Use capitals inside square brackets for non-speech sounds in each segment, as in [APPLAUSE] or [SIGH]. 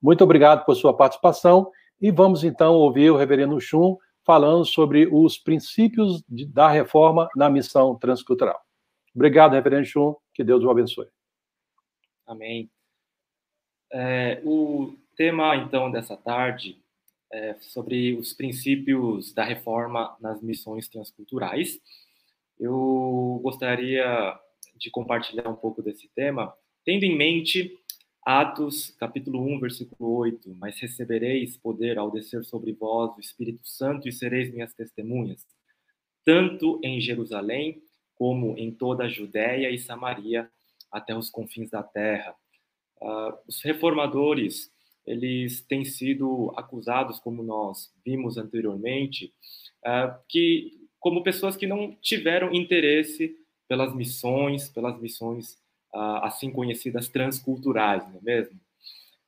Muito obrigado por sua participação e vamos então ouvir o reverendo Chum falando sobre os princípios de, da reforma na missão transcultural. Obrigado, reverendo Chum, que Deus o abençoe. Amém. É, o tema, então, dessa tarde é sobre os princípios da reforma nas missões transculturais. Eu gostaria de compartilhar um pouco desse tema, tendo em mente Atos, capítulo 1, versículo 8: Mas recebereis poder ao descer sobre vós o Espírito Santo e sereis minhas testemunhas, tanto em Jerusalém como em toda a Judéia e Samaria, até os confins da terra. Uh, os reformadores, eles têm sido acusados, como nós vimos anteriormente, uh, que como pessoas que não tiveram interesse pelas missões, pelas missões assim conhecidas transculturais, não é mesmo?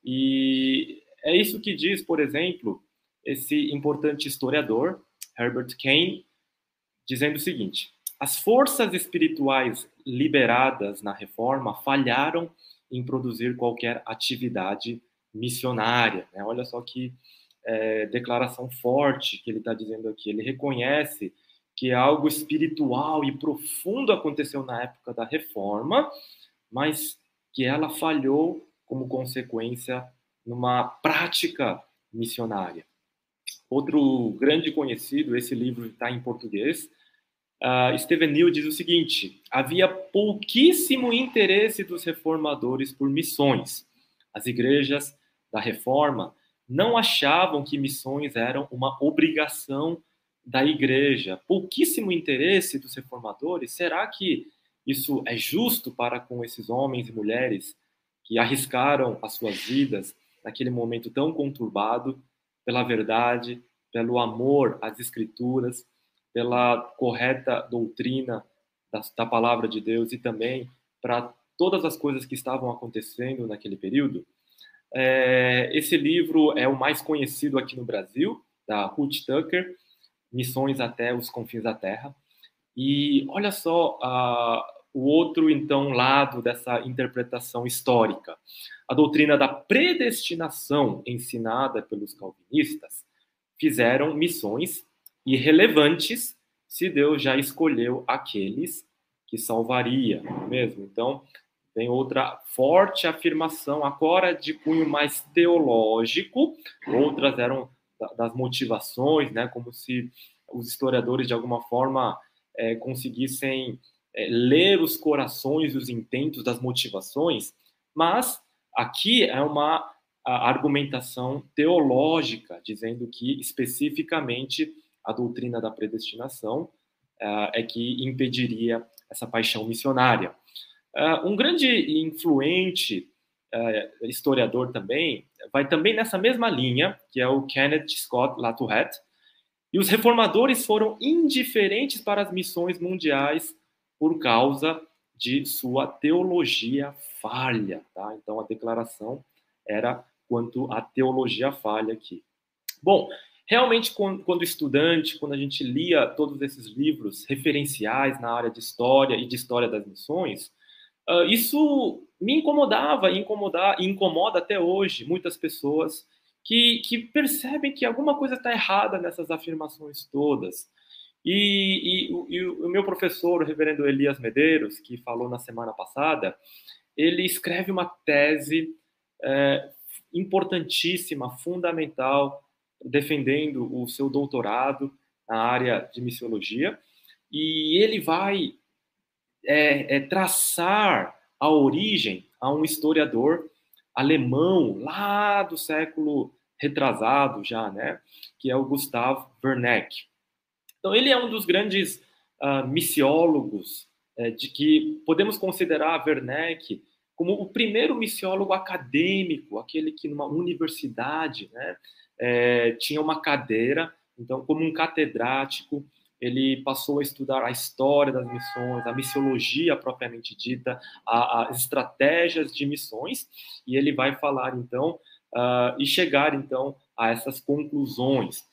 E é isso que diz, por exemplo, esse importante historiador, Herbert Kane, dizendo o seguinte: as forças espirituais liberadas na reforma falharam em produzir qualquer atividade missionária. Né? Olha só que é, declaração forte que ele está dizendo aqui. Ele reconhece que algo espiritual e profundo aconteceu na época da reforma, mas que ela falhou como consequência numa prática missionária. Outro grande conhecido, esse livro está em português, uh, Stephen Neal diz o seguinte: havia pouquíssimo interesse dos reformadores por missões. As igrejas da reforma não achavam que missões eram uma obrigação da igreja. Pouquíssimo interesse dos reformadores. Será que isso é justo para com esses homens e mulheres que arriscaram as suas vidas naquele momento tão conturbado pela verdade, pelo amor às escrituras, pela correta doutrina da, da palavra de Deus e também para todas as coisas que estavam acontecendo naquele período. É, esse livro é o mais conhecido aqui no Brasil, da Ruth Tucker, Missões até os Confins da Terra. E olha só uh, o outro, então, lado dessa interpretação histórica. A doutrina da predestinação ensinada pelos calvinistas fizeram missões irrelevantes se Deus já escolheu aqueles que salvaria, não é mesmo? Então, tem outra forte afirmação, agora de cunho mais teológico, outras eram das motivações, né, como se os historiadores, de alguma forma, é, conseguissem é, ler os corações e os intentos das motivações, mas aqui é uma argumentação teológica, dizendo que especificamente a doutrina da predestinação uh, é que impediria essa paixão missionária. Uh, um grande influente uh, historiador também vai também nessa mesma linha, que é o Kenneth Scott Latourette, e os reformadores foram indiferentes para as missões mundiais por causa de sua teologia falha, tá? Então a declaração era quanto à teologia falha aqui. Bom, Realmente, quando estudante, quando a gente lia todos esses livros referenciais na área de história e de história das missões, uh, isso me incomodava e incomoda até hoje muitas pessoas que, que percebem que alguma coisa está errada nessas afirmações todas. E, e, e, o meu professor, o reverendo Elias Medeiros, que falou na semana passada, ele escreve uma tese é, importantíssima, fundamental, defendendo o seu doutorado na área de missiologia, e ele vai é, é, traçar a origem a um historiador alemão lá do século retrasado já, né, que é o Gustav Werneck. Então ele é um dos grandes uh, missiólogos é, de que podemos considerar Werneck como o primeiro missiólogo acadêmico, aquele que numa universidade, né, é, tinha uma cadeira, então, como um catedrático, ele passou a estudar a história das missões, a missiologia propriamente dita, as estratégias de missões, e ele vai falar, então, uh, e chegar, então, a essas conclusões.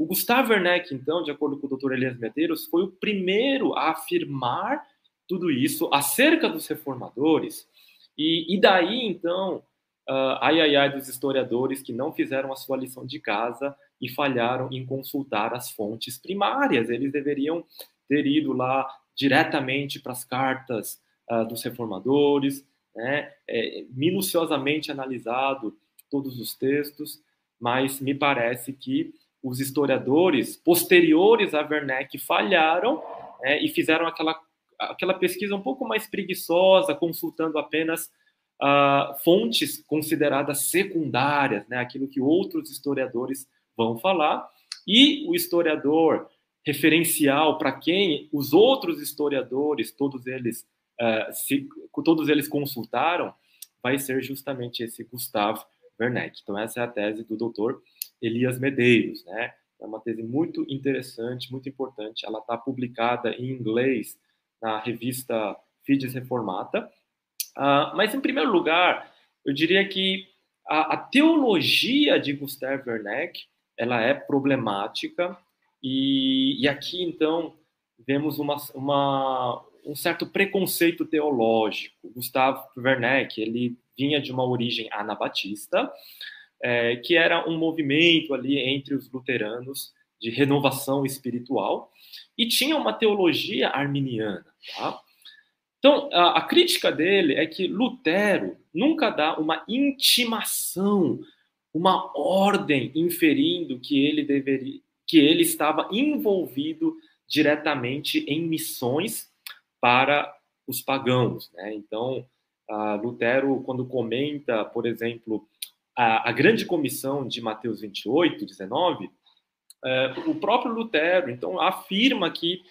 O Gustavo Werneck, então, de acordo com o Dr. Elias Medeiros, foi o primeiro a afirmar tudo isso acerca dos reformadores, e, e daí, então, uh, ai ai ai dos historiadores que não fizeram a sua lição de casa e falharam em consultar as fontes primárias. Eles deveriam ter ido lá diretamente para as cartas uh, dos reformadores, né, é, minuciosamente analisado todos os textos, mas me parece que os historiadores posteriores a Werneck falharam é, e fizeram aquela, aquela pesquisa um pouco mais preguiçosa, consultando apenas uh, fontes consideradas secundárias, né, aquilo que outros historiadores vão falar, e o historiador referencial para quem os outros historiadores, todos eles, uh, se, todos eles consultaram, vai ser justamente esse Gustavo Werneck. Então essa é a tese do doutor Elias Medeiros, né? É uma tese muito interessante, muito importante. Ela está publicada em inglês na revista Fides Reformata. Uh, mas, em primeiro lugar, eu diria que a, a teologia de Gustav Werneck ela é problemática e, e aqui, então, vemos uma, uma, um certo preconceito teológico. Gustavo Werneck, ele vinha de uma origem anabatista, é, que era um movimento ali entre os luteranos de renovação espiritual, e tinha uma teologia arminiana. Tá? Então, a, a, crítica dele é que Lutero nunca dá uma intimação, uma ordem inferindo que ele deveria, que ele estava envolvido diretamente em missões para os pagãos. Né? Então, Lutero, quando comenta, por exemplo, a, a, grande comissão de Mateus 28, 19, é, o próprio Lutero, então, afirma que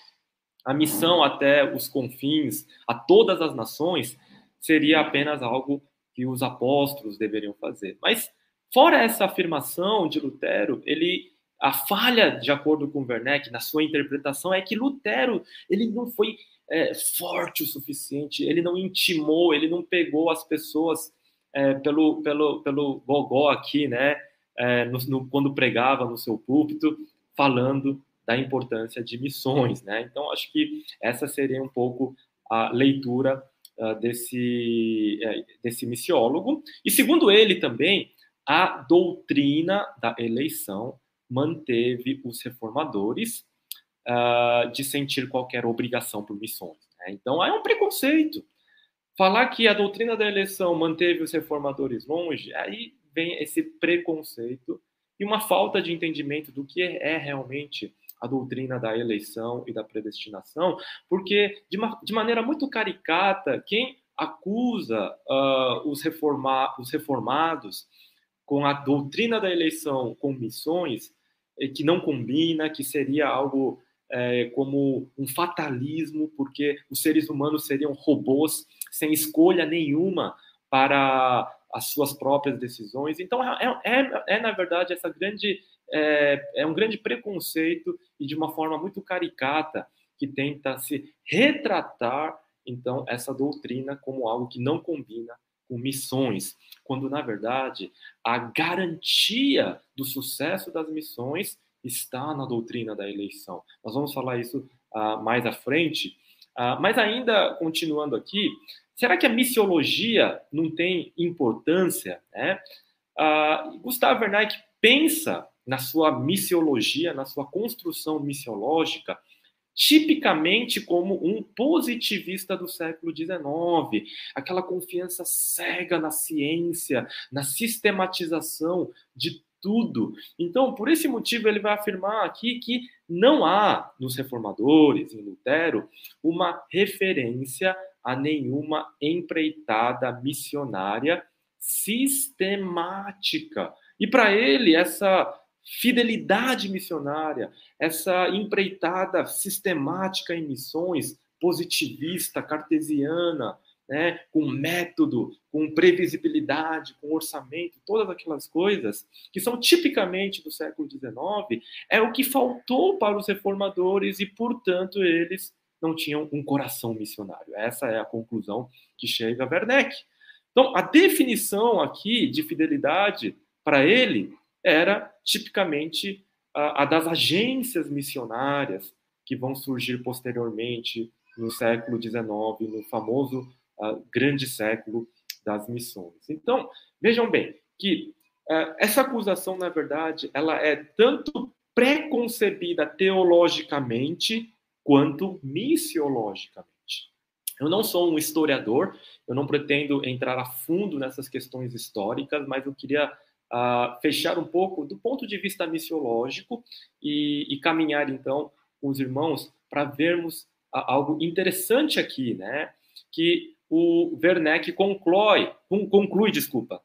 a missão até os confins, a todas as nações, seria apenas algo que os apóstolos deveriam fazer. Mas, fora essa afirmação de Lutero, ele a falha, de acordo com Werneck, na sua interpretação, é que Lutero ele não foi é, forte o suficiente, ele não intimou, ele não pegou as pessoas é, pelo, pelo, pelo gogó aqui, né, é, no, no, quando pregava no seu púlpito, falando da importância de missões. Né? Então, acho que essa seria um pouco a leitura uh, desse, uh, desse missiólogo. E, segundo ele também, a doutrina da eleição manteve os reformadores uh, de sentir qualquer obrigação por missões. Né? Então, é um preconceito. Falar que a doutrina da eleição manteve os reformadores longe, aí vem esse preconceito e uma falta de entendimento do que é realmente a doutrina da eleição e da predestinação, porque de, uma, de maneira muito caricata, quem acusa uh, os, reforma, os reformados com a doutrina da eleição com missões que não combina, que seria algo é, como um fatalismo, porque os seres humanos seriam robôs sem escolha nenhuma para as suas próprias decisões. Então, é, é, é na verdade, essa grande é, é um grande preconceito e de uma forma muito caricata que tenta se retratar, então, essa doutrina como algo que não combina com missões, quando na verdade a garantia do sucesso das missões está na doutrina da eleição. Nós vamos falar isso uh, mais à frente, uh, mas ainda continuando aqui, será que a missiologia não tem importância? Né? Uh, Gustavo Werneck pensa na sua missiologia, na sua construção missiológica, tipicamente como um positivista do século XIX, aquela confiança cega na ciência, na sistematização de tudo. Então, por esse motivo, ele vai afirmar aqui que não há nos reformadores, em Lutero, uma referência a nenhuma empreitada missionária sistemática. E para ele, essa fidelidade missionária, essa empreitada sistemática em missões, positivista, cartesiana, né, com método, com previsibilidade, com orçamento, todas aquelas coisas que são tipicamente do século XIX, é o que faltou para os reformadores e, portanto, eles não tinham um coração missionário. Essa é a conclusão que chega a Werneck. Então, a definição aqui de fidelidade para ele era tipicamente a, a das agências missionárias que vão surgir posteriormente no século XIX, no famoso uh, grande século das missões. Então, vejam bem que uh, essa acusação, na verdade, ela é tanto preconcebida teologicamente quanto missiologicamente. Eu não sou um historiador, eu não pretendo entrar a fundo nessas questões históricas, mas eu queria uh, fechar um pouco do ponto de vista missiológico e, e caminhar então com os irmãos para vermos uh, algo interessante aqui, né? Que o Werneck conclui, conclui, desculpa.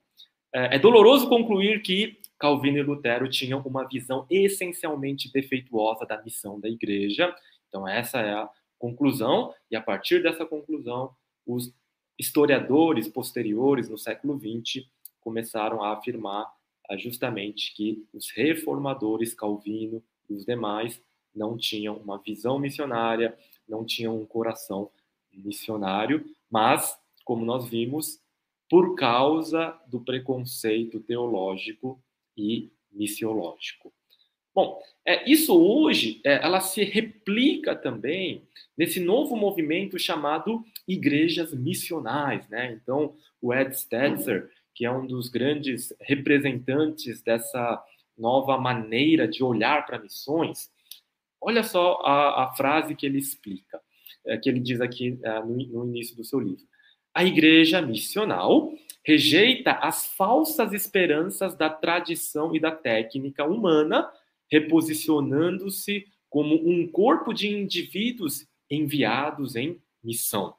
É, é doloroso concluir que Calvino e Lutero tinham uma visão essencialmente defeituosa da missão da igreja. Então essa é a conclusão, e a partir dessa conclusão, os historiadores posteriores no século XX começaram a afirmar ah, justamente que os reformadores Calvino e os demais não tinham uma visão missionária, não tinham um coração missionário, mas, como nós vimos, por causa do preconceito teológico e missiológico. Bom, é, isso hoje é, ela se replica também nesse novo movimento chamado igrejas missionais, né? Então, o Ed Stetzer, que é um dos grandes representantes dessa nova maneira de olhar para missões, olha só a, a, frase que ele explica, é, que ele diz aqui é, no, no início do seu livro. A igreja missional rejeita as falsas esperanças da tradição e da técnica humana reposicionando-se como um corpo de indivíduos enviados em missão.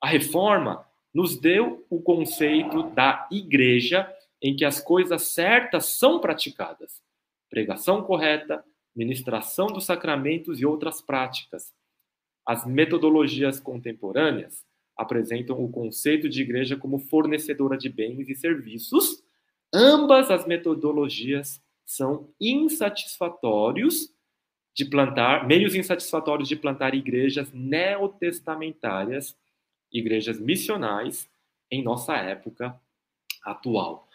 A reforma nos deu o conceito da igreja em que as coisas certas são praticadas: pregação correta, ministração dos sacramentos e outras práticas. As metodologias contemporâneas apresentam o conceito de igreja como fornecedora de bens e serviços. Ambas as metodologias são insatisfatórios de plantar, meios insatisfatórios de plantar igrejas neotestamentárias, igrejas missionais em nossa época atual.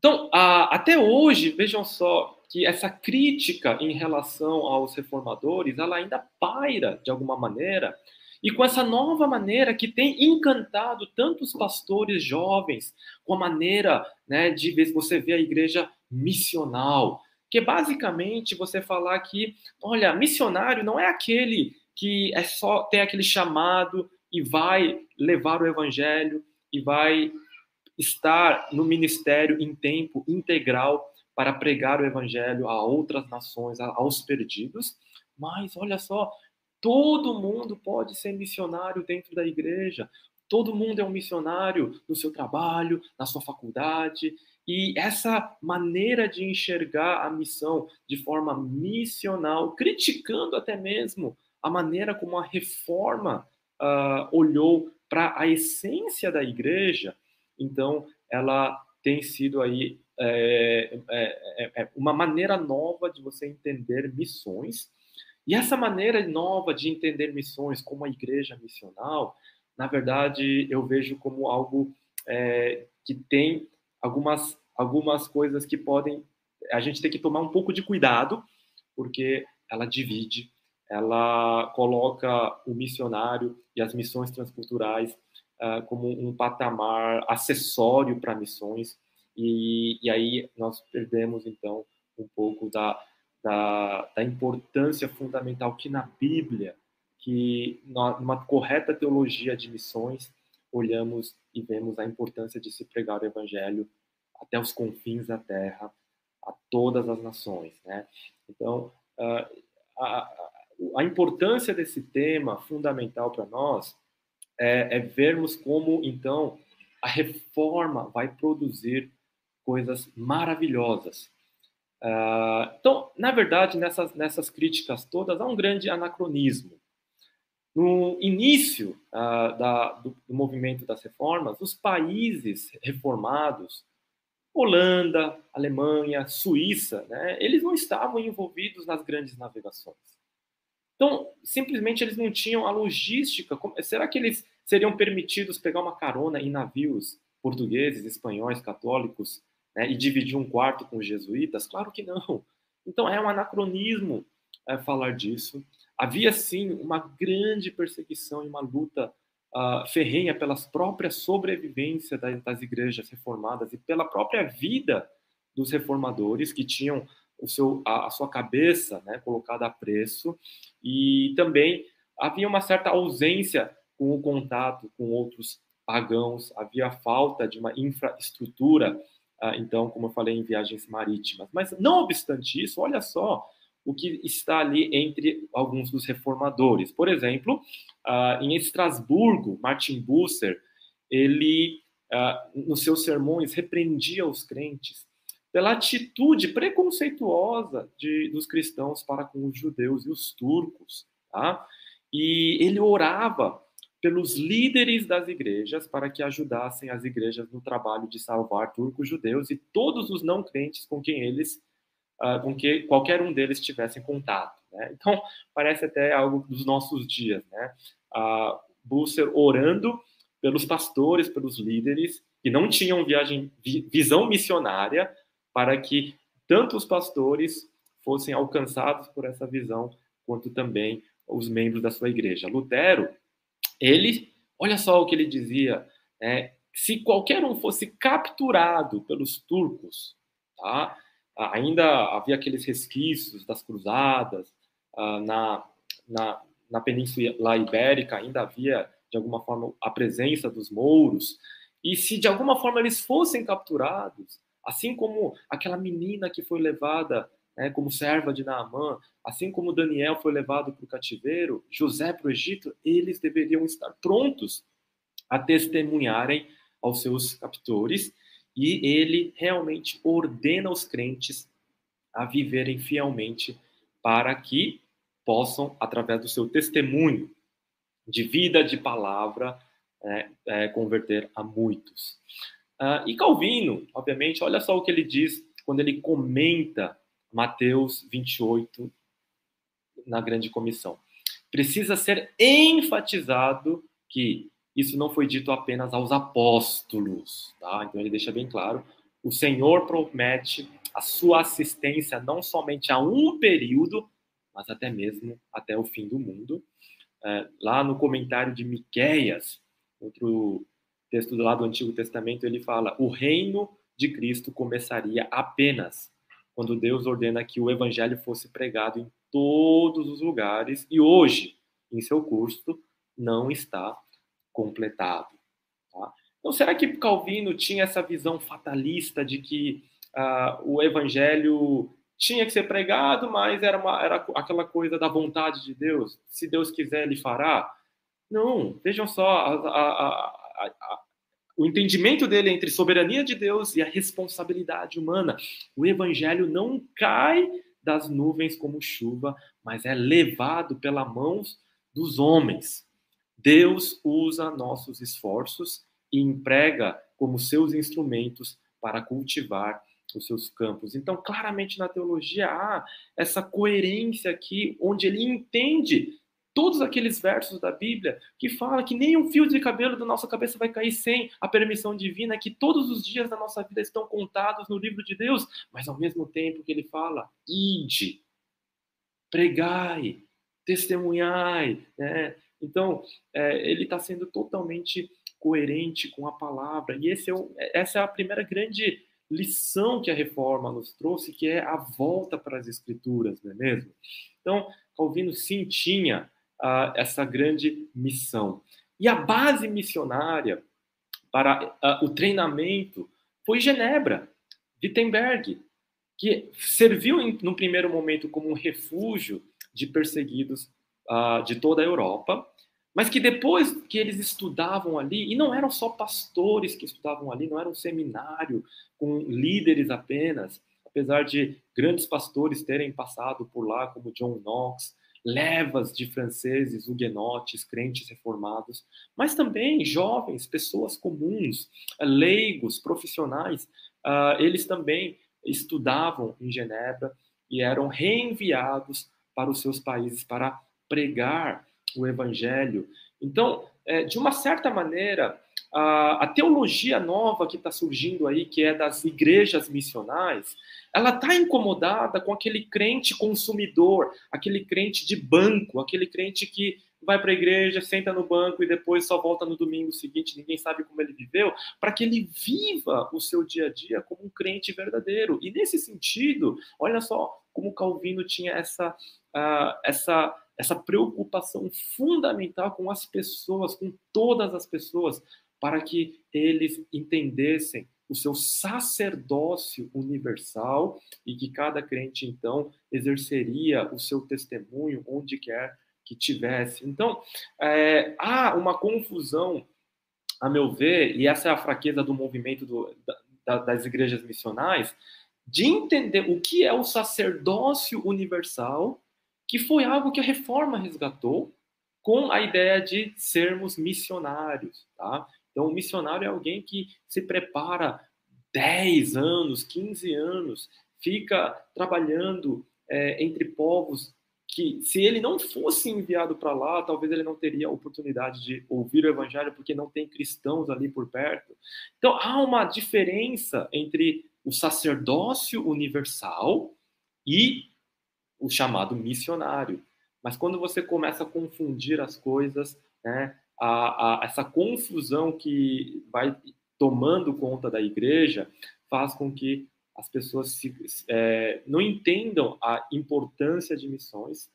Então, até hoje, vejam só que essa crítica em relação aos reformadores, ela ainda paira de alguma maneira, e com essa nova maneira que tem encantado tantos pastores jovens, com a maneira né, de você ver a igreja missional, que é basicamente você falar que, olha, missionário não é aquele que é só tem aquele chamado e vai levar o evangelho e vai estar no ministério em tempo integral para pregar o evangelho a outras nações, aos perdidos. Mas olha só, todo mundo pode ser missionário dentro da igreja. Todo mundo é um missionário no seu trabalho, na sua faculdade, e essa maneira de enxergar a missão de forma missional, criticando até mesmo a maneira como a reforma uh, olhou para a essência da igreja, então ela tem sido aí é, é, é, uma maneira nova de você entender missões. E essa maneira nova de entender missões como a igreja missional, na verdade, eu vejo como algo é, que tem algumas algumas coisas que podem a gente tem que tomar um pouco de cuidado, porque ela divide, ela coloca o missionário e as missões transculturais uh, como um patamar acessório para missões, e, e, aí nós perdemos, então, um pouco da, da, da importância fundamental que na Bíblia, que numa correta teologia de missões, olhamos e vemos a importância de se pregar o evangelho até os confins da terra, a todas as nações. Né? Então, a, a, a importância desse tema fundamental para nós é, é, vermos como, então, a reforma vai produzir coisas maravilhosas. Uh, então, na verdade, nessas, nessas críticas todas, há um grande anacronismo. No início uh, da, do, do movimento das reformas, os países reformados Holanda, Alemanha, Suíça, né, eles não estavam envolvidos nas grandes navegações. Então, simplesmente eles não tinham a logística. Será que eles seriam permitidos pegar uma carona em navios portugueses, espanhóis, católicos né, e dividir um quarto com os jesuítas? Claro que não. Então, é um anacronismo é, falar disso. Havia, sim, uma grande perseguição e uma luta uh, ferrenha pela própria sobrevivência das, das igrejas reformadas e pela própria vida dos reformadores que tinham o seu, a, a sua cabeça né, colocada a preço e também havia uma certa ausência com o contato com outros pagãos, havia falta de uma infraestrutura, uh, então, como eu falei, em viagens marítimas. Mas, não obstante isso, olha só o que está ali entre alguns dos reformadores. Por exemplo, uh, em Estrasburgo, Martin Busser, ele, uh, nos seus sermões, repreendia os crentes pela atitude preconceituosa de, dos cristãos para com os judeus e os turcos. Tá? E ele orava pelos líderes das igrejas para que ajudassem as igrejas no trabalho de salvar turcos, judeus e todos os não crentes com quem eles, uh, com que qualquer um deles tivesse contato. Né? Então parece até algo dos nossos dias, né? Uh, Busser orando pelos pastores, pelos líderes que não tinham viagem, visão missionária para que tanto os pastores fossem alcançados por essa visão quanto também os membros da sua igreja. Lutero ele, olha só o que ele dizia, né? se qualquer um fosse capturado pelos turcos, tá? ainda havia aqueles resquícios das cruzadas uh, na, na, na Península Ibérica, ainda havia, de alguma forma, a presença dos mouros, e se de alguma forma eles fossem capturados, assim como aquela menina que foi levada né, como serva de Naamã, assim como Daniel foi levado para o cativeiro, José para o Egito, eles deveriam estar prontos a testemunharem aos seus captores, e ele realmente ordena os crentes a viverem fielmente para que possam, através do seu testemunho de vida, de palavra, é, é, converter a muitos. Uh, e Calvino, obviamente, olha só o que ele diz quando ele comenta Mateus 28, na grande comissão. Precisa ser enfatizado que isso não foi dito apenas aos apóstolos, tá? Então ele deixa bem claro, o Senhor promete a sua assistência não somente a um período, mas até mesmo até o fim do mundo. É, lá no comentário de Miqueias, outro texto lado do Antigo Testamento, ele fala: o reino de Cristo começaria apenas quando Deus ordena que o evangelho fosse pregado em todos os lugares e hoje, em seu curso, não está completado. Tá? Então, será que Calvino tinha essa visão fatalista de que uh, o evangelho tinha que ser pregado, mas era, uma, era aquela coisa da vontade de Deus? Se Deus quiser, ele fará? Não, vejam só, a, a, o entendimento dele entre soberania de Deus e a responsabilidade humana. O evangelho não cai das nuvens como chuva, mas é levado pela mãos dos homens. Deus usa nossos esforços e emprega como seus instrumentos para cultivar os seus campos. Então, claramente na teologia há essa coerência aqui, onde ele entende todos aqueles versos da Bíblia que fala que nem um fio de cabelo da nossa cabeça vai cair sem a permissão divina, que todos os dias da nossa vida estão contados no livro de Deus, mas ao mesmo tempo que ele fala, ide, pregai, testemunhai, né? Então, é, ele está sendo totalmente coerente com a palavra, e é essa é a primeira grande lição que a reforma nos trouxe, que é a volta para as escrituras, não é mesmo? Então, Calvino sim tinha uh, essa grande missão. E a base missionária para uh, o treinamento foi Genebra, Wittenberg, que serviu em, no primeiro momento como um refúgio de perseguidos uh, de toda a Europa, mas que depois que eles estudavam ali, e não eram só pastores que estudavam ali, não era um seminário com líderes apenas, apesar de grandes pastores terem passado por lá, como John Knox, levas de franceses, huguenotes, crentes reformados, mas também jovens, pessoas comuns, leigos, profissionais, uh, eles também estudavam em Genebra e eram reenviados para os seus países para pregar o evangelho. Então, é, de uma certa maneira, a, a teologia nova que está surgindo aí, que é das igrejas missionais, ela está incomodada com aquele crente consumidor, aquele crente de banco, aquele crente que vai para a igreja, senta no banco e depois só volta no domingo seguinte, ninguém sabe como ele viveu, para que ele viva o seu dia a dia como um crente verdadeiro. E nesse sentido, olha só como Calvino tinha essa, uh, essa, essa preocupação fundamental com as pessoas, com todas as pessoas, para que eles entendessem o seu sacerdócio universal e que cada crente, então, exerceria o seu testemunho onde quer que tivesse. Então, é, há uma confusão, a meu ver, e essa é a fraqueza do movimento do, da, das igrejas missionais, de entender o que é o sacerdócio universal, que foi algo que a reforma resgatou, com a ideia de sermos missionários, tá? Então, o missionário é alguém que se prepara 10 anos, 15 anos, fica trabalhando é, entre povos que, se ele não fosse enviado para lá, talvez ele não teria a oportunidade de ouvir o evangelho, porque não tem cristãos ali por perto. Então, há uma diferença entre o sacerdócio universal e o chamado missionário. Mas quando você começa a confundir as coisas, né, a, a, essa confusão que vai tomando conta da igreja faz com que as pessoas se, é, não entendam a importância de missões,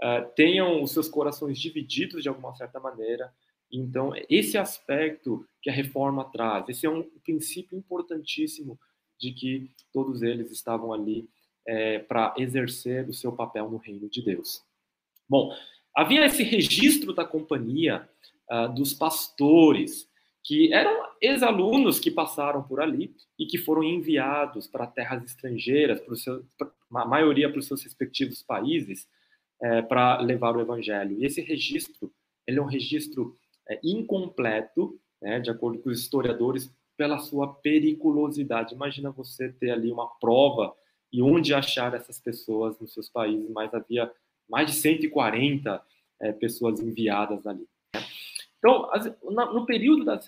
é, tenham os seus corações divididos de alguma certa maneira. Então, esse aspecto que a reforma traz, esse é um princípio importantíssimo de que todos eles estavam ali é, para exercer o seu papel no reino de Deus. Bom, havia esse registro da companhia uh, dos pastores, que eram ex-alunos que passaram por ali e que foram enviados para terras estrangeiras, para a maioria para os seus respectivos países, é, para levar o evangelho. E esse registro, ele é um registro é, incompleto, né, de acordo com os historiadores, pela sua periculosidade. Imagina você ter ali uma prova e onde achar essas pessoas nos seus países, mas havia mais de 140 é, pessoas enviadas ali. Né? Então, no período da,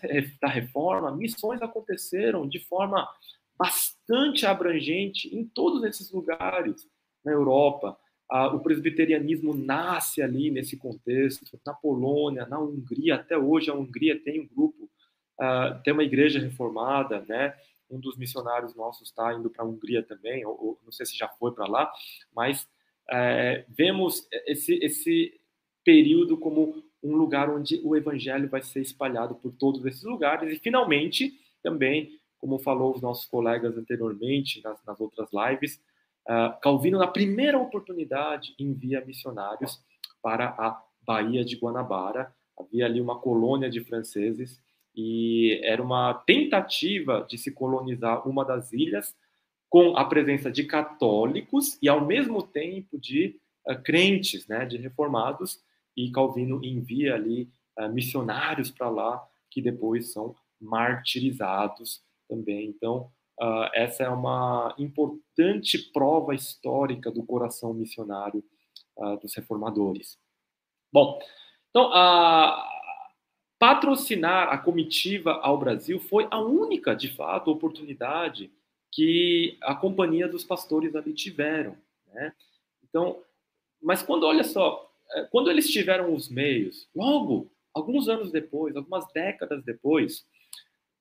reforma, missões aconteceram de forma bastante abrangente em todos esses lugares na Europa. o presbiterianismo nasce ali nesse contexto, na Polônia, na Hungria, até hoje a Hungria tem um grupo, tem uma igreja reformada, né? Um dos missionários nossos está indo para a Hungria também, ou, não sei se já foi para lá, mas é, vemos esse, esse período como um lugar onde o evangelho vai ser espalhado por todos esses lugares e finalmente também, como falou os nossos colegas anteriormente nas, nas outras lives, uh, Calvino na primeira oportunidade envia missionários para a Baía de Guanabara. Havia ali uma colônia de franceses e era uma tentativa de se colonizar uma das ilhas com a presença de católicos e ao mesmo tempo de uh, crentes, né, de reformados e Calvino envia ali uh, missionários para lá que depois são martirizados também. Então, uh, essa é uma importante prova histórica do coração missionário uh, dos reformadores. Bom, então, patrocinar a comitiva ao Brasil foi a única, de fato, oportunidade que a companhia dos pastores ali tiveram. Né? Então, mas quando, olha só, quando eles tiveram os meios, logo, alguns anos depois, algumas décadas depois,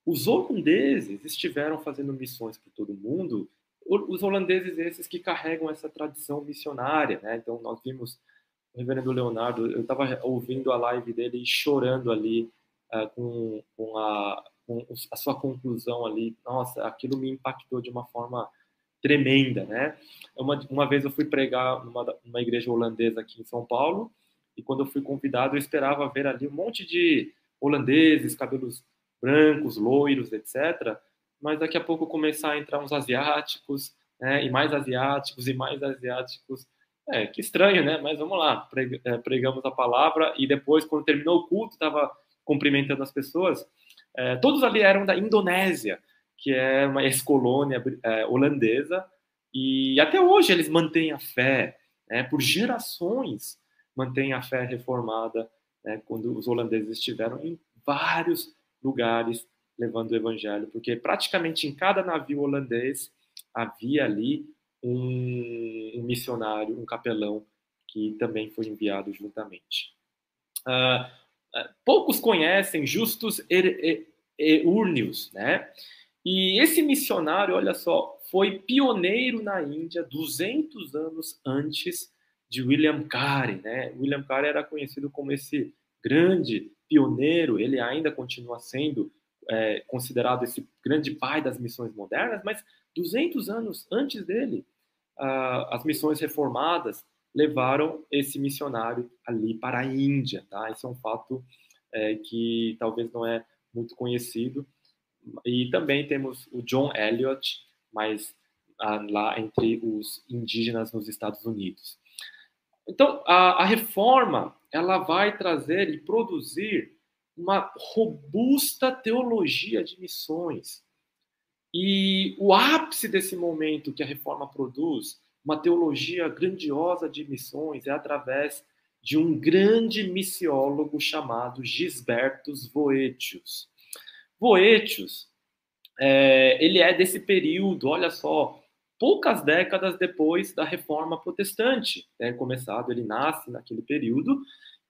os holandeses estiveram fazendo missões por todo mundo, os holandeses esses que carregam essa tradição missionária, né? Então nós vimos o reverendo Leonardo, eu estava ouvindo a live dele chorando ali uh, com, com, a, com a sua conclusão ali, nossa, aquilo me impactou de uma forma tremenda, né? Uma, uma vez eu fui pregar numa, numa igreja holandesa aqui em São Paulo, e quando eu fui convidado, eu esperava ver ali um monte de holandeses, cabelos brancos, loiros, etc. Mas daqui a pouco começar a entrar uns asiáticos, né? E mais asiáticos, e mais asiáticos. É, que estranho, né? Mas vamos lá, é, pregamos a palavra, e depois, quando terminou o culto, estava cumprimentando as pessoas. É, todos ali eram da Indonésia que é uma ex-colônia é, holandesa, e até hoje eles mantêm a fé, né, por gerações mantêm a fé reformada, né, quando os holandeses estiveram em vários lugares levando o evangelho, porque praticamente em cada navio holandês havia ali um, um missionário, um capelão, que também foi enviado juntamente. uh, poucos conhecem Justus Eurnius, né? E esse missionário, olha só, foi pioneiro na Índia 200 anos antes de William Carey, né? William Carey era conhecido como esse grande pioneiro, ele ainda continua sendo é, considerado esse grande pai das missões modernas, mas 200 anos antes dele, as missões reformadas levaram esse missionário ali para a Índia, tá? Esse é um fato é, que talvez não é muito conhecido. E também temos o John Eliot, mas ah, lá entre os indígenas nos Estados Unidos. Então, a, a reforma ela vai trazer e produzir uma robusta teologia de missões. E o ápice desse momento que a reforma produz, uma teologia grandiosa de missões, é através de um grande missiólogo chamado Gisbertus Voetius. Voetius, é, ele é desse período, olha só, poucas décadas depois da Reforma Protestante, né, começado, ele nasce naquele período,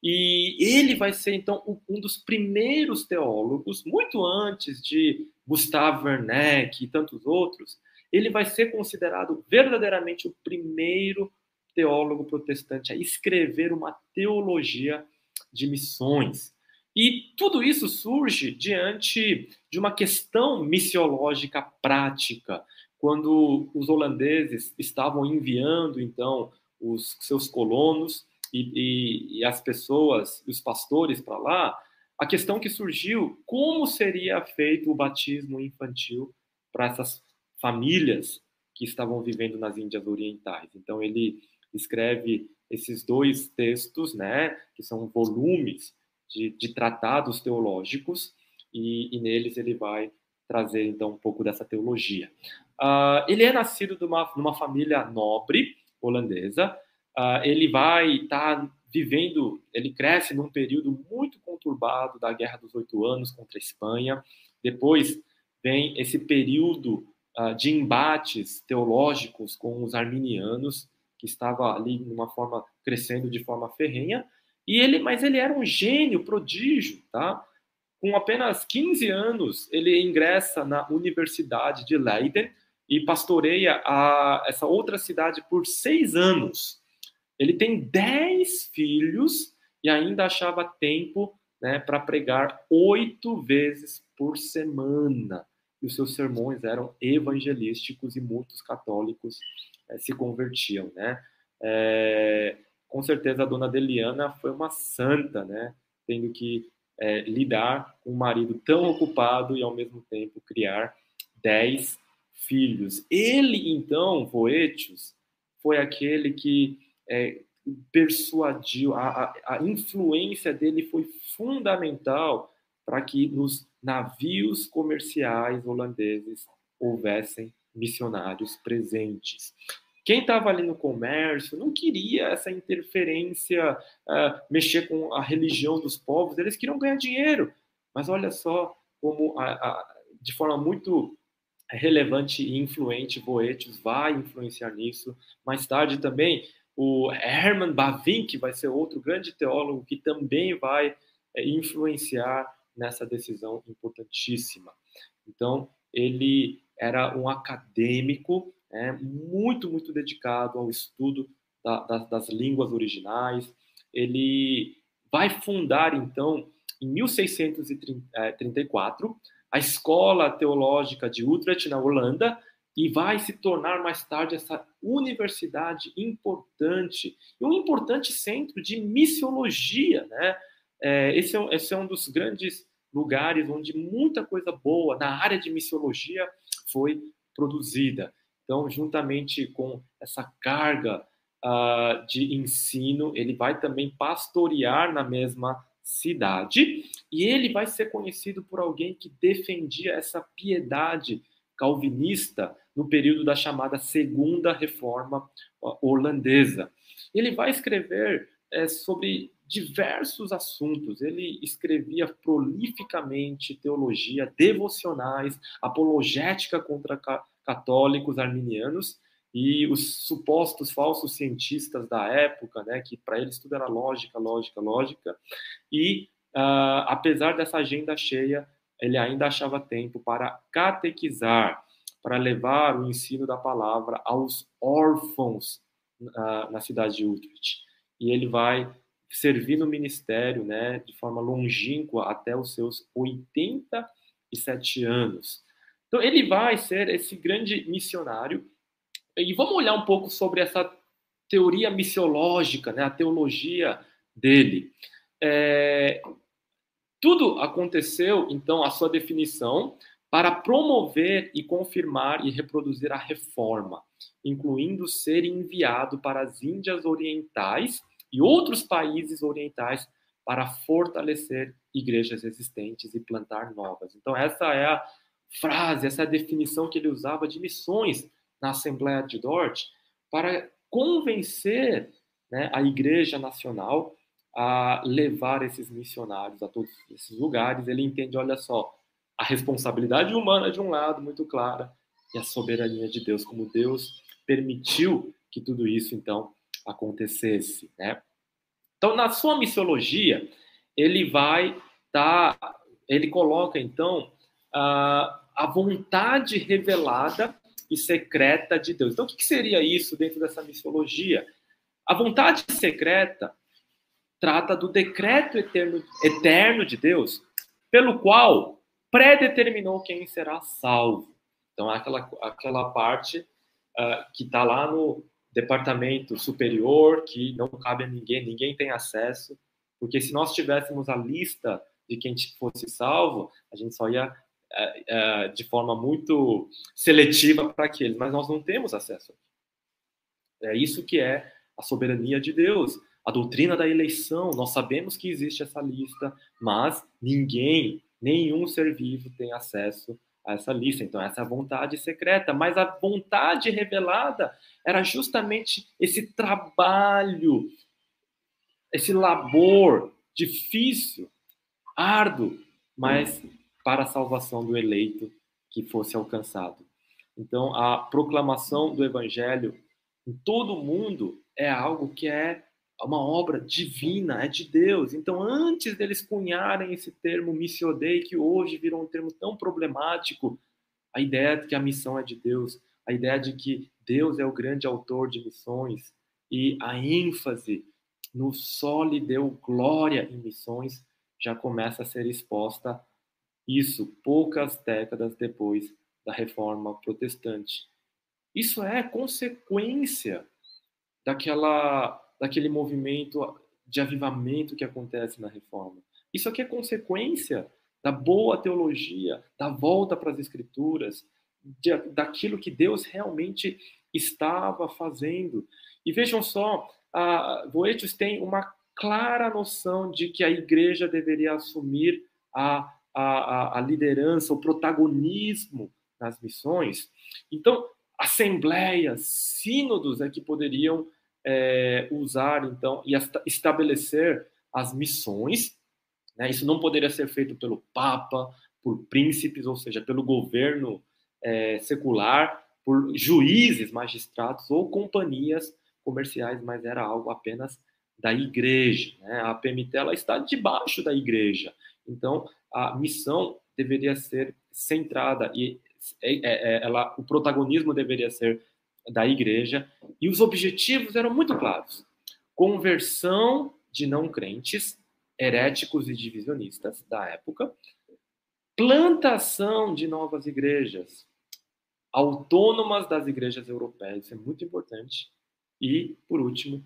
e ele vai ser, então, um dos primeiros teólogos, muito antes de Gustave Werneck e tantos outros, ele vai ser considerado verdadeiramente o primeiro teólogo protestante a escrever uma teologia de missões. E tudo isso surge diante de uma questão missiológica prática, quando os holandeses estavam enviando, então, os seus colonos e, e, e as pessoas, os pastores para lá, a questão que surgiu, como seria feito o batismo infantil para essas famílias que estavam vivendo nas Índias Orientais. Então, ele escreve esses dois textos, né, que são volumes de, de tratados teológicos, e, e, neles ele vai trazer então um pouco dessa teologia. Uh, ele é nascido numa família nobre holandesa. Uh, ele vai estar tá vivendo, ele cresce num período muito conturbado da Guerra dos Oito Anos contra a Espanha. Depois vem esse período uh, de embates teológicos com os arminianos, que estava ali de uma forma crescendo de forma ferrenha. E ele, mas ele era um gênio, prodígio, tá? Com apenas 15 anos, ele ingressa na Universidade de Leiden e pastoreia a, essa outra cidade por seis anos. Ele tem dez filhos e ainda achava tempo né, para pregar oito vezes por semana. E os seus sermões eram evangelísticos e muitos católicos é, se convertiam, né? É, com certeza a dona Deliana foi uma santa, né? Tendo que é, lidar com um marido tão ocupado e ao mesmo tempo criar dez filhos. Ele então, Voetius, foi aquele que é, persuadiu, a, a, a influência dele foi fundamental para que nos navios comerciais holandeses houvessem missionários presentes. Quem estava ali no comércio não queria essa interferência, uh, mexer com a religião dos povos, eles queriam ganhar dinheiro. Mas olha só como, a, a, de forma muito relevante e influente, Boetius vai influenciar nisso. Mais tarde também, o Hermann Bavinck vai ser outro grande teólogo que também vai é, influenciar nessa decisão importantíssima. Então, ele era um acadêmico é, muito, muito dedicado ao estudo da, da, das línguas originais. Ele vai fundar, então, em 1634, a Escola Teológica de Utrecht, na Holanda, e vai se tornar mais tarde essa universidade importante, e um importante centro de missiologia. Né? É, esse, é, esse é um dos grandes lugares onde muita coisa boa na área de missiologia foi produzida. Então, juntamente com essa carga uh, de ensino, ele vai também pastorear na mesma cidade e ele vai ser conhecido por alguém que defendia essa piedade calvinista no período da chamada Segunda Reforma Holandesa. Ele vai escrever é, sobre diversos assuntos. Ele escrevia prolificamente teologia, devocionais, apologética contra católicos arminianos e os supostos falsos cientistas da época, né, que para eles tudo era lógica, lógica, lógica, e uh, apesar dessa agenda cheia, ele ainda achava tempo para catequizar, para levar o ensino da palavra aos órfãos uh, na cidade de Utrecht. E ele vai servir no ministério, né, de forma longínqua até os seus 87 anos. Então ele vai ser esse grande missionário e vamos olhar um pouco sobre essa teoria missiológica, né, a teologia dele. É, tudo aconteceu, então, a sua definição, para promover e confirmar e reproduzir a reforma, incluindo ser enviado para as Índias Orientais e outros países orientais para fortalecer igrejas existentes e plantar novas. Então, essa é a frase, essa definição que ele usava de missões na Assembleia de Dort para convencer né, a Igreja Nacional a levar esses missionários a todos esses lugares. Ele entende, olha só, a responsabilidade humana de um lado muito clara e a soberania de Deus, como Deus permitiu que tudo isso então acontecesse, né? Então, na sua missiologia, ele vai tá, ele coloca então a, vontade revelada e secreta de Deus. Então, o que seria isso dentro dessa missiologia? A vontade secreta trata do decreto eterno, eterno de Deus, pelo qual predeterminou quem será salvo. Então, aquela, aquela parte uh, que está lá no departamento superior, que não cabe a ninguém, ninguém tem acesso, porque se nós tivéssemos a lista de quem fosse salvo, a gente só ia é, é, de forma muito seletiva para aqueles, mas nós não temos acesso. É isso que é a soberania de Deus, a doutrina da eleição. Nós sabemos que existe essa lista, mas ninguém, nenhum ser vivo tem acesso a essa lista. Então, essa é a vontade secreta, mas a vontade revelada era justamente esse trabalho, esse labor difícil, árduo, mas para a salvação do eleito que fosse alcançado. Então, a proclamação do evangelho em todo o mundo é algo que é uma obra divina, é de Deus. Então, antes deles cunharem esse termo missio dei, que hoje virou um termo tão problemático, a ideia de que a missão é de Deus, a ideia de que Deus é o grande autor de missões e a ênfase no só lhe deu glória em missões já começa a ser exposta isso poucas décadas depois da reforma protestante. Isso é consequência daquela, daquele movimento de avivamento que acontece na reforma. Isso aqui é consequência da boa teologia, da volta para as escrituras, de, daquilo que Deus realmente estava fazendo. E vejam só, a Boetius tem uma clara noção de que a igreja deveria assumir a a, a, a liderança, o protagonismo nas missões. Então, assembleias, sínodos é que poderiam é, usar, então, e estabelecer as missões. Né? Isso não poderia ser feito pelo Papa, por príncipes, ou seja, pelo governo é, secular, por juízes, magistrados ou companhias comerciais, mas era algo apenas da igreja. Né? A PMT ela está debaixo da igreja. Então, a missão deveria ser centrada e é, é, é, ela, o protagonismo deveria ser da igreja e os objetivos eram muito claros: conversão de não crentes, heréticos e divisionistas da época, plantação de novas igrejas autônomas das igrejas europeias, isso é muito importante. E, por último,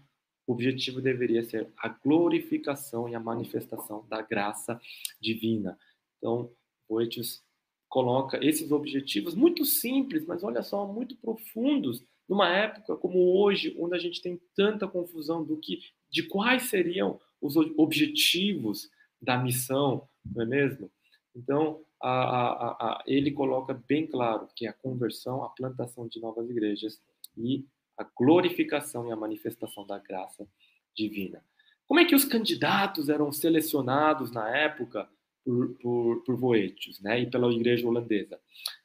o objetivo deveria ser a glorificação e a manifestação da graça divina. Então, Boetius coloca esses objetivos muito simples, mas olha só, muito profundos, numa época como hoje, onde a gente tem tanta confusão do que de quais seriam os objetivos da missão, não é mesmo? Então, a, a, a, ele coloca bem claro que a conversão, a plantação de novas igrejas e a glorificação e a manifestação da graça divina. Como é que os candidatos eram selecionados na época por, por, por Boetius né, e pela igreja holandesa?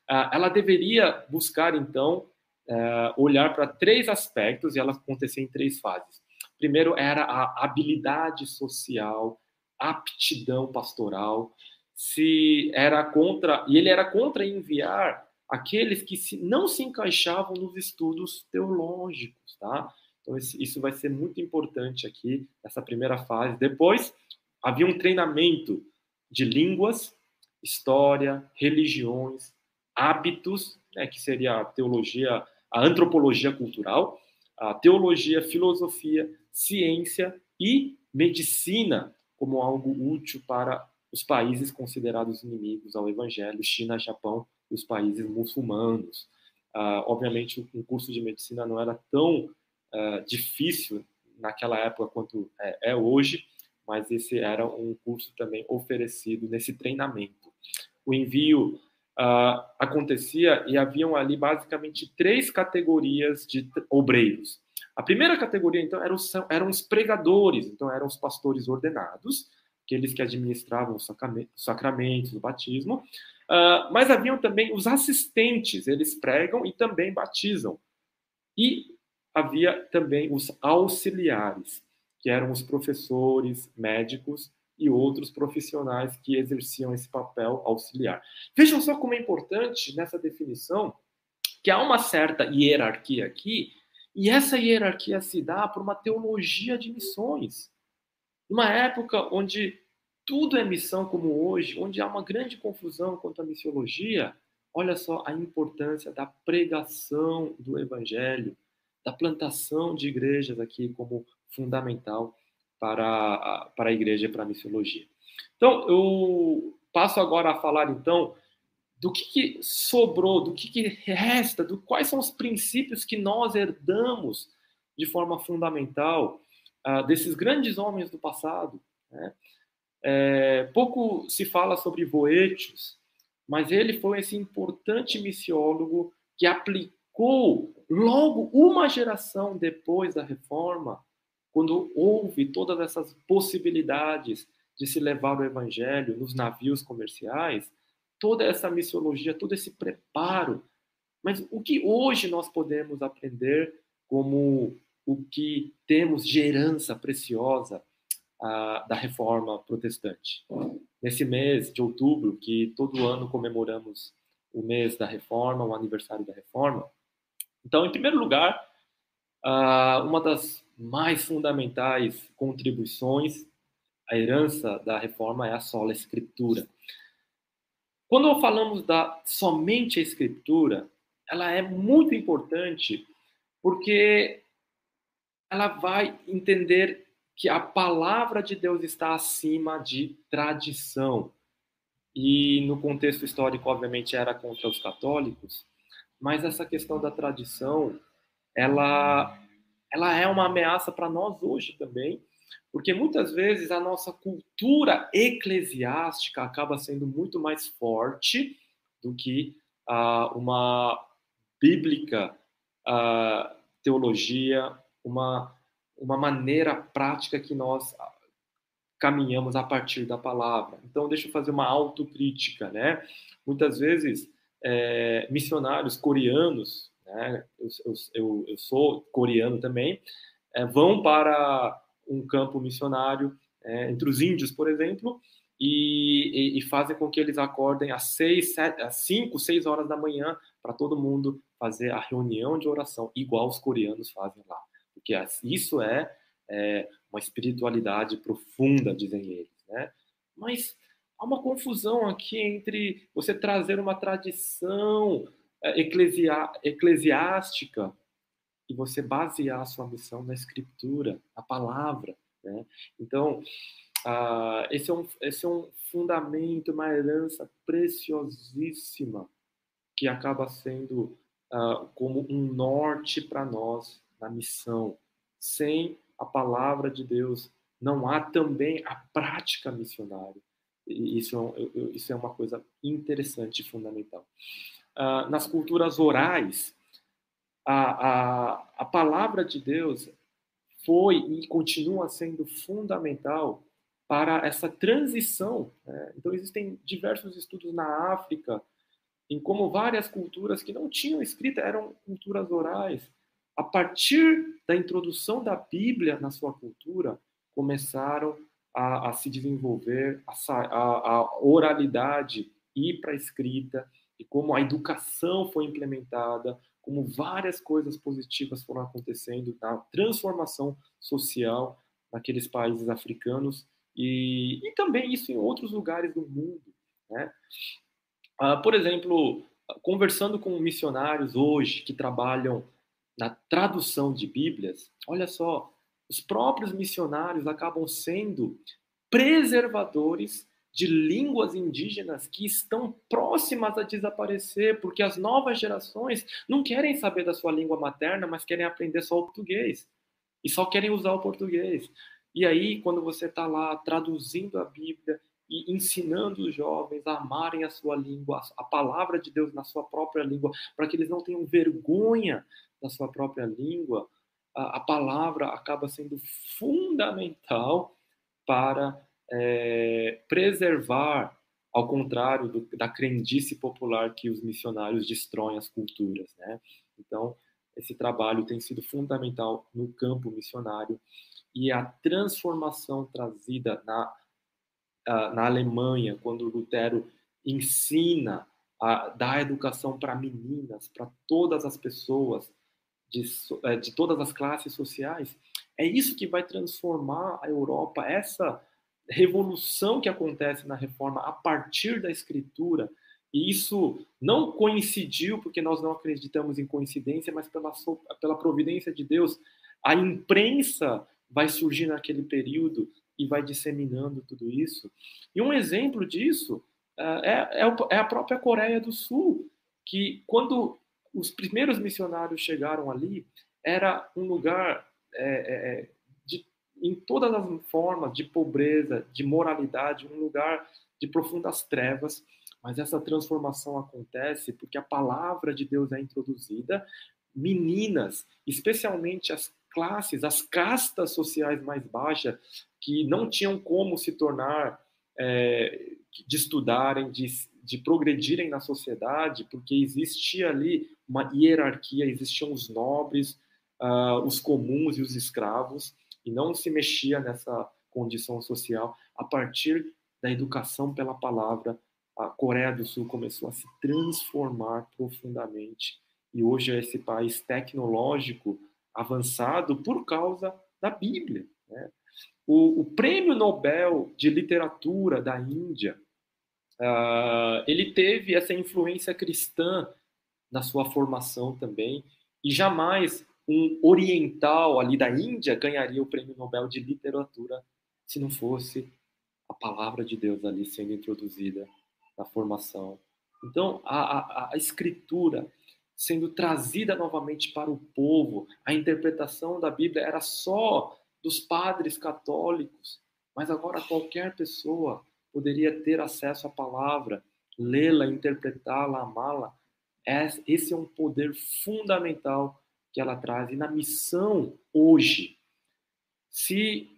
Ah, ela deveria buscar, então, é, olhar para três aspectos e ela acontecia em três fases. Primeiro era a habilidade social, aptidão pastoral, se era contra e ele era contra enviar aqueles que se, não se encaixavam nos estudos teológicos, tá? Então isso vai ser muito importante aqui nessa primeira fase. Depois havia um treinamento de línguas, história, religiões, hábitos, né, que seria a teologia, a antropologia cultural, a teologia, filosofia, ciência e medicina como algo útil para os países considerados inimigos ao Evangelho, China, Japão os países muçulmanos. Uh, obviamente, um curso de medicina não era tão uh, difícil naquela época quanto é, é, hoje, mas esse era um curso também oferecido nesse treinamento. O envio uh, acontecia e haviam ali basicamente três categorias de obreiros. A primeira categoria, então, eram, eram os pregadores, então eram os pastores ordenados, aqueles que administravam os sacramentos, o batismo, uh, mas haviam também os assistentes, eles pregam e também batizam. E havia também os auxiliares, que eram os professores, médicos e outros profissionais que exerciam esse papel auxiliar. Vejam só como é importante nessa definição que há uma certa hierarquia aqui e essa hierarquia se dá por uma teologia de missões. Uma época onde tudo é missão como hoje, onde há uma grande confusão quanto à missiologia, olha só a importância da pregação do evangelho, da plantação de igrejas aqui como fundamental para a, para a igreja e para a missiologia. Então, eu passo agora a falar então do que, que sobrou, do que, que resta, do quais são os princípios que nós herdamos de forma fundamental uh, desses grandes homens do passado. Né? É, pouco se fala sobre Boetius, mas ele foi esse importante missiólogo que aplicou logo uma geração depois da reforma, quando houve todas essas possibilidades de se levar o evangelho nos navios comerciais, toda essa missiologia, todo esse preparo. Mas o que hoje nós podemos aprender como o que temos de herança preciosa da reforma protestante? Nesse mês de outubro, que todo ano comemoramos o mês da reforma, o aniversário da reforma. Então, em primeiro lugar, uma das mais fundamentais contribuições à herança da reforma é a sola escritura. Quando falamos da somente a escritura, ela é muito importante porque ela vai entender que a palavra de Deus está acima de tradição. E no contexto histórico, obviamente, era contra os católicos, mas essa questão da tradição, ela, ela é uma ameaça para nós hoje também, porque muitas vezes a nossa cultura eclesiástica acaba sendo muito mais forte do que uh, uma bíblica uh, teologia, uma, uma maneira prática que nós caminhamos a partir da palavra. Então, deixa eu fazer uma autocrítica, né? Muitas vezes, é, missionários coreanos, né? Eu, eu, eu, eu sou coreano também, é, vão para um campo missionário é, entre os índios, por exemplo, e, e, e, fazem com que eles acordem às seis, sete, às cinco, seis horas da manhã para todo mundo fazer a reunião de oração, igual os coreanos fazem lá. Porque isso é, é uma espiritualidade profunda, dizem eles. Né? Mas há uma confusão aqui entre você trazer uma tradição é, eclesiástica e você basear a sua missão na escritura, na palavra. Né? Então, uh, esse, é um, esse é um fundamento, uma herança preciosíssima que acaba sendo uh, como um norte para nós na missão. Sem a palavra de Deus, não há também a prática missionária. E isso, é isso é uma coisa interessante e fundamental. Uh, nas culturas orais, a, a, a palavra de Deus foi e continua sendo fundamental para essa transição. Né? Então, existem diversos estudos na África em como várias culturas que não tinham escrita eram culturas orais. A partir da introdução da Bíblia na sua cultura, começaram a, a se desenvolver a, a, a oralidade, ir para a escrita, e como a educação foi implementada, como várias coisas positivas foram acontecendo na transformação social naqueles países africanos e, e também isso em outros lugares do mundo. Né? Ah, por exemplo, conversando com missionários hoje que trabalham na tradução de Bíblias, olha só, os próprios missionários acabam sendo preservadores de línguas indígenas que estão próximas a desaparecer, porque as novas gerações não querem saber da sua língua materna, mas querem aprender só o português. E só querem usar o português. E aí, quando você está lá traduzindo a Bíblia e ensinando os jovens a amarem a sua língua, a palavra de Deus na sua própria língua, para que eles não tenham vergonha da sua própria língua, a, a palavra acaba sendo fundamental para é, preservar, ao contrário do, da crendice popular que os missionários destroem as culturas. Né? Então, esse trabalho tem sido fundamental no campo missionário e a transformação trazida na, na Alemanha, quando Lutero ensina a dar educação para meninas, para todas as pessoas, de, é, de todas as classes sociais, é isso que vai transformar a Europa, essa revolução que acontece na reforma a partir da escritura, e isso não coincidiu porque nós não acreditamos em coincidência, mas pela, pela providência de Deus. A imprensa vai surgir naquele período e vai disseminando tudo isso. E um exemplo disso é, é, é, a própria Coreia do Sul, que quando os primeiros missionários chegaram ali, era um lugar é, é em todas as formas de pobreza, de moralidade, um lugar de profundas trevas. Mas essa transformação acontece porque a palavra de Deus é introduzida. Meninas, especialmente as classes, as castas sociais mais baixas, que não tinham como se tornar, é, de estudarem, de, de progredirem na sociedade, porque existia ali uma hierarquia, existiam os nobres, uh, os comuns e os escravos e não se mexia nessa condição social. A partir da educação pela palavra, a Coreia do Sul começou a se transformar profundamente e hoje é esse país tecnológico avançado por causa da Bíblia. Né? O, o, Prêmio Nobel de Literatura da Índia, uh, ele teve essa influência cristã na sua formação também e jamais um oriental ali da Índia ganharia o prêmio Nobel de Literatura se não fosse a palavra de Deus ali sendo introduzida na formação. Então, a, a, a escritura sendo trazida novamente para o povo, a interpretação da Bíblia era só dos padres católicos, mas agora qualquer pessoa poderia ter acesso à palavra, lê-la, interpretá-la, amá-la. Esse é um poder fundamental que ela traz. E na missão hoje, se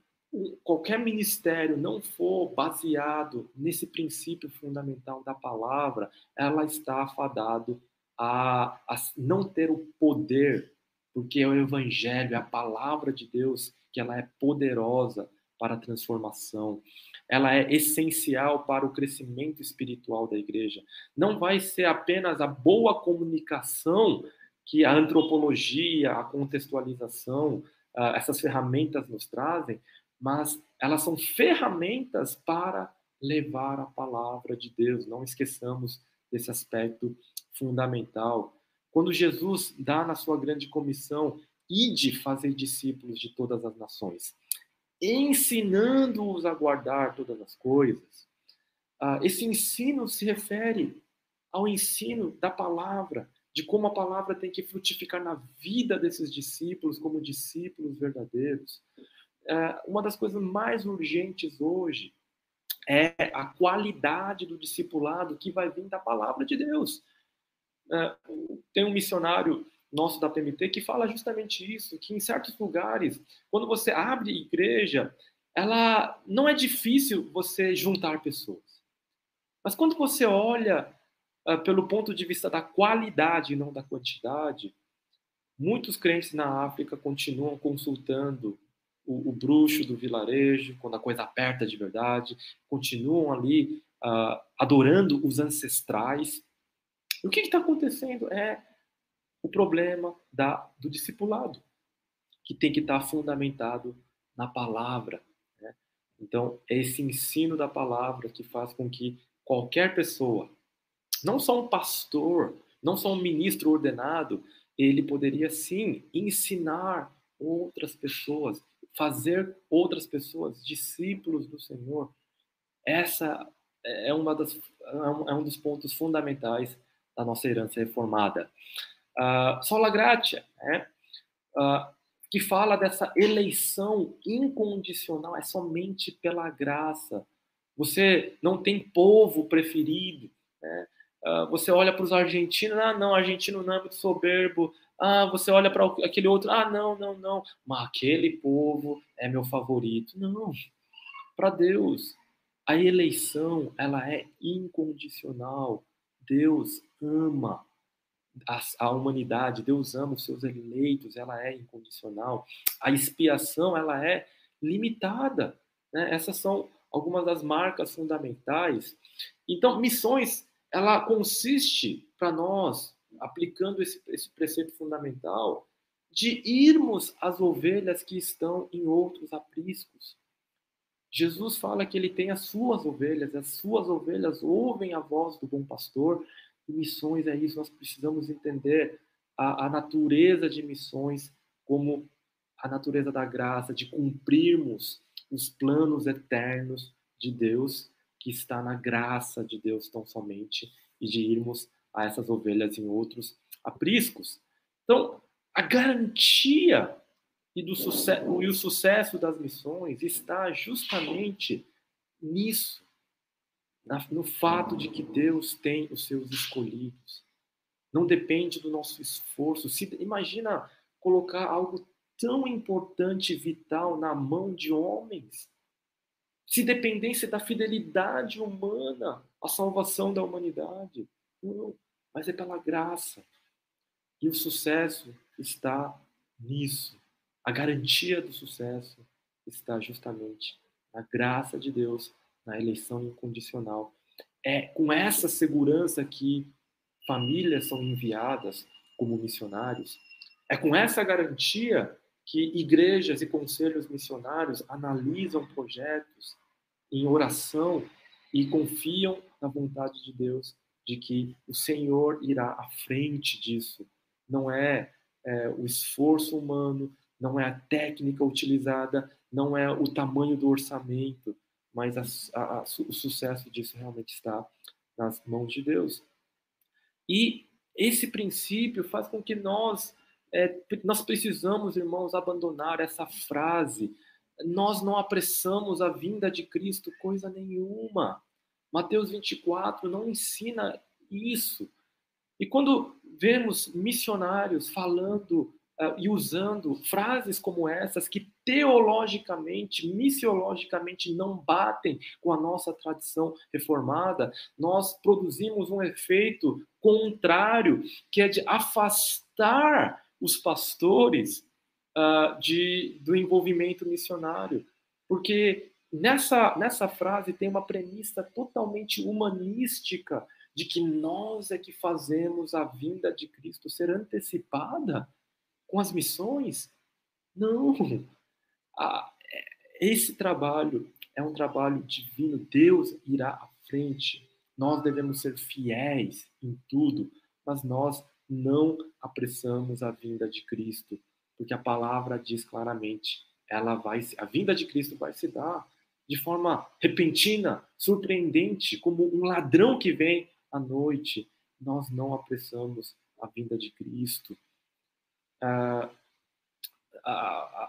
qualquer ministério não for baseado nesse princípio fundamental da palavra, ela está afadado a, a não ter o poder, porque é o evangelho, é a palavra de Deus, que ela é poderosa para a transformação. Ela é essencial para o crescimento espiritual da igreja. Não vai ser apenas a boa comunicação que a antropologia, a contextualização, uh, essas ferramentas nos trazem, mas elas são ferramentas para levar a palavra de Deus. Não esqueçamos desse aspecto fundamental. Quando Jesus dá na sua grande comissão, ide fazer discípulos de todas as nações, ensinando-os a guardar todas as coisas. Uh, esse ensino se refere ao ensino da palavra, de como a palavra tem que frutificar na vida desses discípulos como discípulos verdadeiros. É, uma das coisas mais urgentes hoje é a qualidade do discipulado que vai vir da palavra de Deus. É, tem um missionário nosso da PMT que fala justamente isso, que em certos lugares, quando você abre igreja, ela não é difícil você juntar pessoas. Mas quando você olha uh, pelo ponto de vista da qualidade e não da quantidade, muitos crentes na África continuam consultando o, o, bruxo do vilarejo, quando a coisa aperta de verdade, continuam ali uh, adorando os ancestrais. E o que está acontecendo é o problema da, do discipulado, que tem que estar fundamentado na palavra. Né? Então, é esse ensino da palavra que faz com que qualquer pessoa, não só um pastor, não só um ministro ordenado, ele poderia sim ensinar outras pessoas, fazer outras pessoas discípulos do Senhor. Essa é uma das é um dos pontos fundamentais da nossa herança reformada. Uh, sola gratia, né? Uh, que fala dessa eleição incondicional, é somente pela graça. Você não tem povo preferido. Né? Uh, você olha para os argentinos, ah, não, argentino não é muito soberbo. Ah, você olha para aquele outro, ah, não, não, não, mas aquele povo é meu favorito. Não, para Deus, a eleição ela é incondicional. Deus ama a, a, humanidade, Deus ama os seus eleitos, ela é incondicional. A expiação, ela é limitada. Né? Essas são algumas das marcas fundamentais. Então, missões, ela consiste para nós, aplicando esse, esse preceito fundamental, de irmos às ovelhas que estão em outros apriscos. Jesus fala que ele tem as suas ovelhas, as suas ovelhas ouvem a voz do bom pastor, missões é isso, nós precisamos entender a, a natureza de missões como a natureza da graça, de cumprirmos os planos eternos de Deus, que está na graça de Deus tão somente, e de irmos a essas ovelhas em outros apriscos. Então, a garantia e, do sucesso, e o sucesso das missões está justamente nisso no fato de que Deus tem os seus escolhidos. Não depende do nosso esforço. Se, imagina colocar algo tão importante e vital na mão de homens. Se dependesse da fidelidade humana, a salvação da humanidade. Não, mas é pela graça. E o sucesso está nisso. A garantia do sucesso está justamente na graça de Deus na eleição incondicional. É com essa segurança que famílias são enviadas como missionários. É com essa garantia que igrejas e conselhos missionários analisam projetos em oração e confiam na vontade de Deus de que o Senhor irá à frente disso. Não é, é o esforço humano, não é a técnica utilizada, não é o tamanho do orçamento, mas a, a, o sucesso disso realmente está nas mãos de Deus. E esse princípio faz com que nós é, nós precisamos, irmãos, abandonar essa frase. Nós não apressamos a vinda de Cristo coisa nenhuma. Mateus 24 não ensina isso. E quando vemos missionários falando uh, e usando frases como essas que teologicamente, missiologicamente não batem com a nossa tradição reformada, nós produzimos um efeito contrário, que é de afastar os pastores uh, de, do envolvimento missionário. Porque nessa, nessa frase tem uma premissa totalmente humanística de que nós é que fazemos a vinda de Cristo ser antecipada com as missões? Não. Ah, esse trabalho é um trabalho divino. Deus irá à frente. Nós devemos ser fiéis em tudo, mas nós não apressamos a vinda de Cristo, porque a palavra diz claramente, ela vai, a vinda de Cristo vai se dar de forma repentina, surpreendente, como um ladrão que vem à noite. Nós não apressamos a vinda de Cristo a,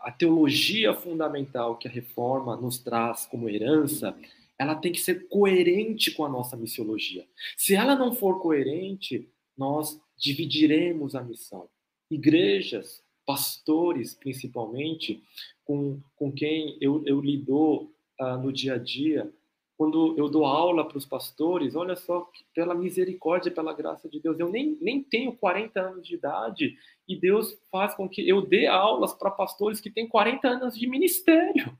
a, teologia fundamental que a reforma nos traz como herança, ela tem que ser coerente com a nossa missiologia. Se ela não for coerente, nós dividiremos a missão. Igrejas, pastores, principalmente, com, com quem eu, eu lido uh, no dia a dia, quando eu dou aula para os pastores, olha só, pela misericórdia, pela graça de Deus, eu nem, nem tenho 40 anos de idade e Deus faz com que eu dê aulas para pastores que têm 40 anos de ministério.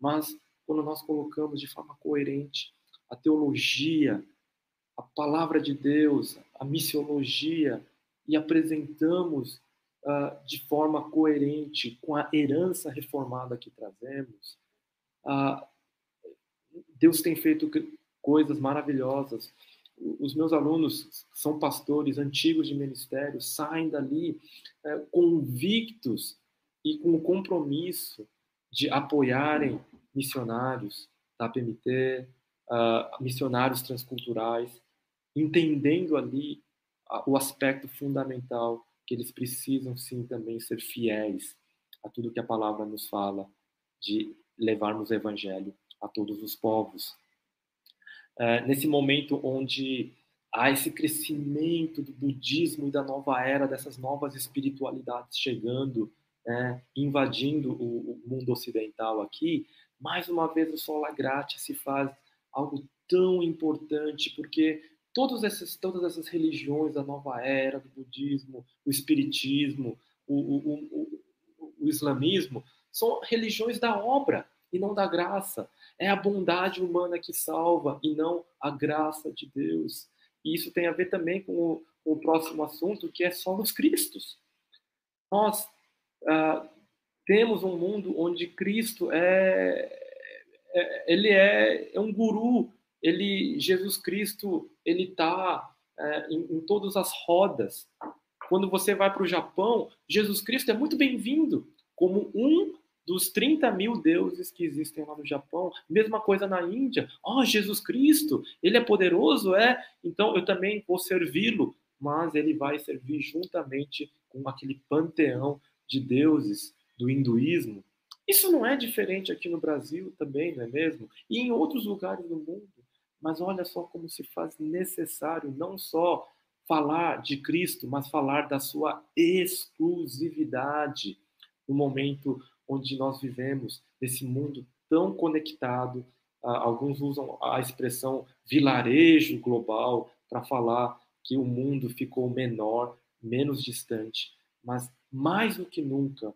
Mas quando nós colocamos de forma coerente a teologia, a palavra de Deus, a missiologia e apresentamos uh, de forma coerente com a herança reformada que trazemos, uh, Deus tem feito coisas maravilhosas. Os meus alunos são pastores antigos de ministério, saem dali é, convictos e com o compromisso de apoiarem missionários da PMT, uh, ah, missionários transculturais, entendendo ali o aspecto fundamental que eles precisam sim também ser fiéis a tudo que a palavra nos fala de levarmos o evangelho a todos os povos. É, nesse momento onde há esse crescimento do budismo e da nova era, dessas novas espiritualidades chegando, é, invadindo o, o, mundo ocidental aqui, mais uma vez o Sola Gratia se faz algo tão importante, porque todas essas, todas essas religiões da nova era, do budismo, o espiritismo, o, o, o, o islamismo, são religiões da obra e não da graça. É a bondade humana que salva e não a graça de Deus. E isso tem a ver também com o, com o próximo assunto, que é só os Cristos. Nós ah, temos um mundo onde Cristo é, é ele é, é, um guru. Ele, Jesus Cristo, ele está é, em, em todas as rodas. Quando você vai para o Japão, Jesus Cristo é muito bem-vindo como um dos 30 mil deuses que existem lá no Japão. Mesma coisa na Índia. Oh, Jesus Cristo, ele é poderoso, é? Então eu também vou servi-lo. Mas ele vai servir juntamente com aquele panteão de deuses do hinduísmo. Isso não é diferente aqui no Brasil também, não é mesmo? E em outros lugares do mundo. Mas olha só como se faz necessário não só falar de Cristo, mas falar da sua exclusividade no momento onde nós vivemos, nesse mundo tão conectado. Alguns usam a expressão vilarejo global para falar que o mundo ficou menor, menos distante. Mas, mais do que nunca,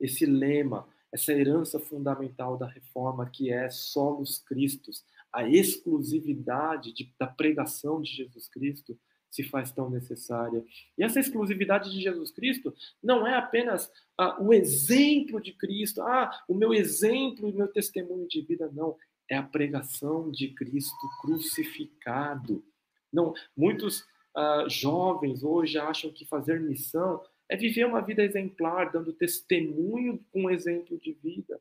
esse lema, essa herança fundamental da reforma, que é solos Cristos, a exclusividade de, da pregação de Jesus Cristo, se faz tão necessária. E essa exclusividade de Jesus Cristo não é apenas ah, o exemplo de Cristo, ah, o meu exemplo e meu testemunho de vida, não. É a pregação de Cristo crucificado. Não, muitos ah, jovens hoje acham que fazer missão é viver uma vida exemplar, dando testemunho com exemplo de vida.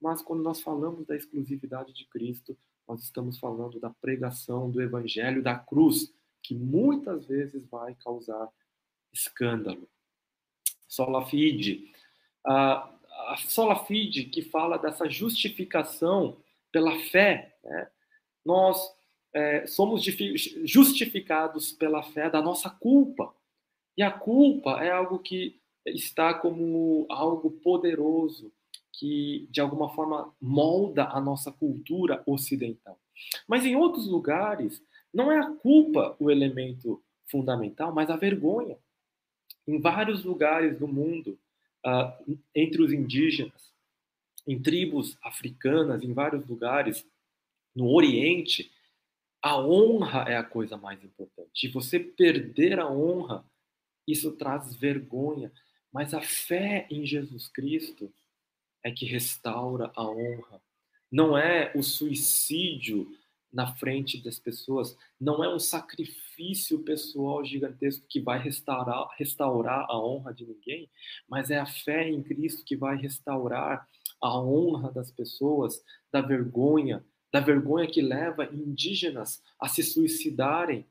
Mas quando nós falamos da exclusividade de Cristo, nós estamos falando da pregação do evangelho da cruz que muitas vezes vai causar escândalo. Sola fide, a, a que fala dessa justificação pela fé, né? nós é, somos justificados pela fé da nossa culpa. E a culpa é algo que está como algo poderoso, que de alguma forma molda a nossa cultura ocidental. Mas em outros lugares, não é a culpa o elemento fundamental, mas a vergonha. Em vários lugares do mundo, uh, entre os indígenas, em tribos africanas, em vários lugares, no Oriente, a honra é a coisa mais importante. E você perder a honra, isso traz vergonha. Mas a fé em Jesus Cristo é que restaura a honra. Não é o suicídio na frente das pessoas, não é um sacrifício pessoal gigantesco que vai restaurar, restaurar a honra de ninguém, mas é a fé em Cristo que vai restaurar a honra das pessoas, da vergonha, da vergonha que leva indígenas a se suicidarem.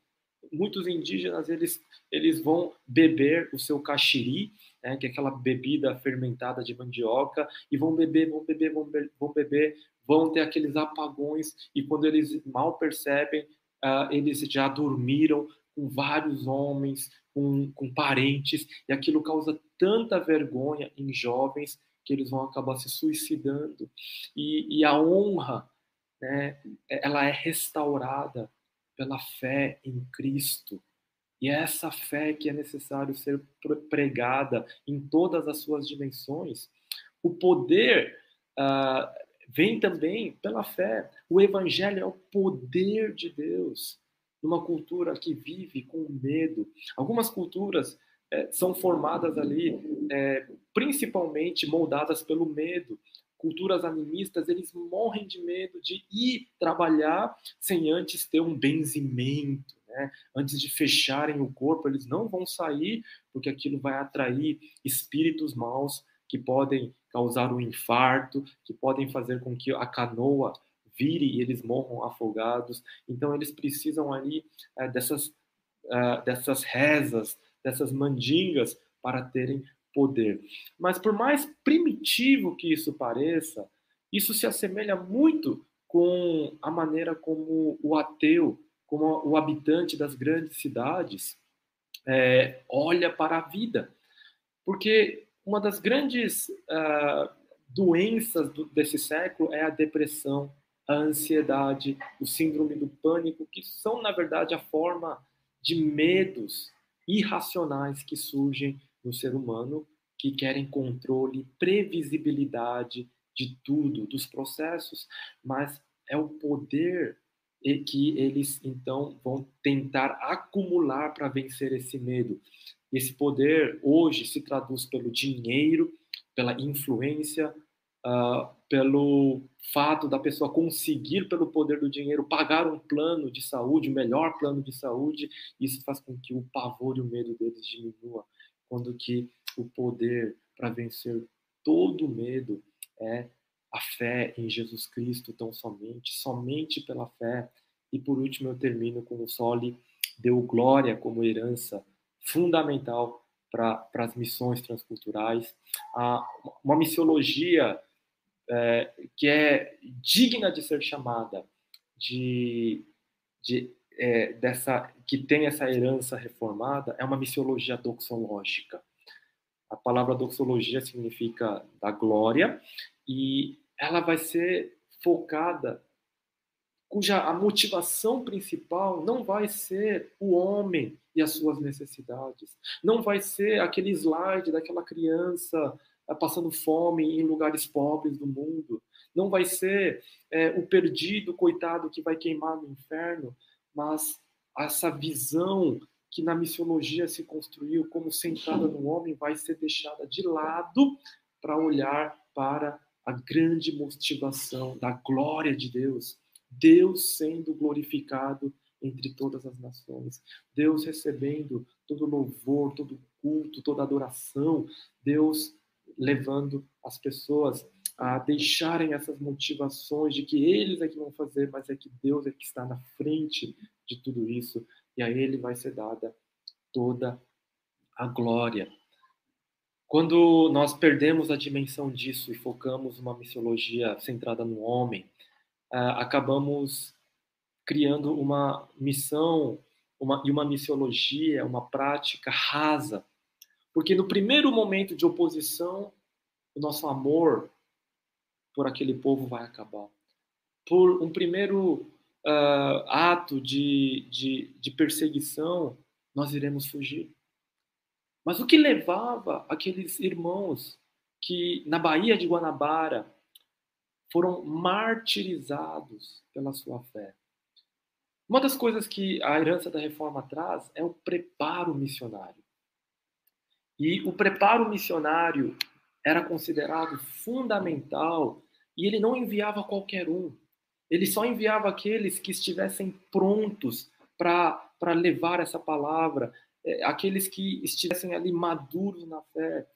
Muitos indígenas eles, eles vão beber o seu caxiri, né, que é aquela bebida fermentada de mandioca, e vão beber, vão beber, vão beber, vão beber vão ter aqueles apagões e quando eles mal percebem, uh, eles já dormiram com vários homens, com, com parentes, e aquilo causa tanta vergonha em jovens que eles vão acabar se suicidando. E, e a honra, né, ela é restaurada pela fé em Cristo. E é essa fé que é necessário ser pregada em todas as suas dimensões. O poder uh, vem também pela fé. O evangelho é o poder de Deus numa cultura que vive com medo. Algumas culturas é, são formadas ali, é, principalmente moldadas pelo medo. Culturas animistas, eles morrem de medo de ir trabalhar sem antes ter um benzimento, né? Antes de fecharem o corpo, eles não vão sair, porque aquilo vai atrair espíritos maus que podem causar um infarto, que podem fazer com que a canoa vire e eles morram afogados. Então, eles precisam ali é, dessas, é, dessas rezas, dessas mandingas para terem poder. Mas, por mais primitivo que isso pareça, isso se assemelha muito com a maneira como o ateu, como o habitante das grandes cidades, é, olha para a vida. Porque uma das grandes uh, doenças do, desse século é a depressão, a ansiedade, o síndrome do pânico, que são, na verdade, a forma de medos irracionais que surgem no ser humano, que querem controle, previsibilidade de tudo, dos processos, mas é o poder que eles então vão tentar acumular para vencer esse medo. Esse poder hoje se traduz pelo dinheiro, pela influência, uh, pelo fato da pessoa conseguir, pelo poder do dinheiro, pagar um plano de saúde, o melhor plano de saúde, isso faz com que o pavor e o medo deles diminua, quando que o poder para vencer todo medo é a fé em Jesus Cristo tão somente, somente pela fé. E por último eu termino com o Sole deu glória como herança fundamental para as missões transculturais. Ah, uma missiologia é, que é digna de ser chamada de, de é, dessa que tem essa herança reformada é uma missiologia doxológica. A palavra doxologia significa da glória e ela vai ser focada cuja a motivação principal não vai ser o homem e as suas necessidades. Não vai ser aquele slide daquela criança Tá passando fome em lugares pobres do mundo. Não vai ser é, o perdido, coitado, que vai queimar no inferno, mas essa visão que na missiologia se construiu como centrada no homem vai ser deixada de lado para olhar para a grande motivação da glória de Deus. Deus sendo glorificado entre todas as nações. Deus recebendo todo louvor, todo culto, toda adoração. Deus levando as pessoas a deixarem essas motivações de que eles é que vão fazer, mas é que Deus é que está na frente de tudo isso e a Ele vai ser dada toda a glória. Quando nós perdemos a dimensão disso e focamos uma missiologia centrada no homem, uh, acabamos criando uma missão uma, e uma missiologia, uma prática rasa porque no primeiro momento de oposição, o nosso amor por aquele povo vai acabar. Por um primeiro uh, ato de, de, de perseguição, nós iremos fugir. Mas o que levava aqueles irmãos que na Baía de Guanabara foram martirizados pela sua fé? Uma das coisas que a herança da reforma traz é o preparo missionário. E o preparo missionário era considerado fundamental e ele não enviava qualquer um. Ele só enviava aqueles que estivessem prontos para levar essa palavra, é, aqueles que estivessem ali maduros na fé.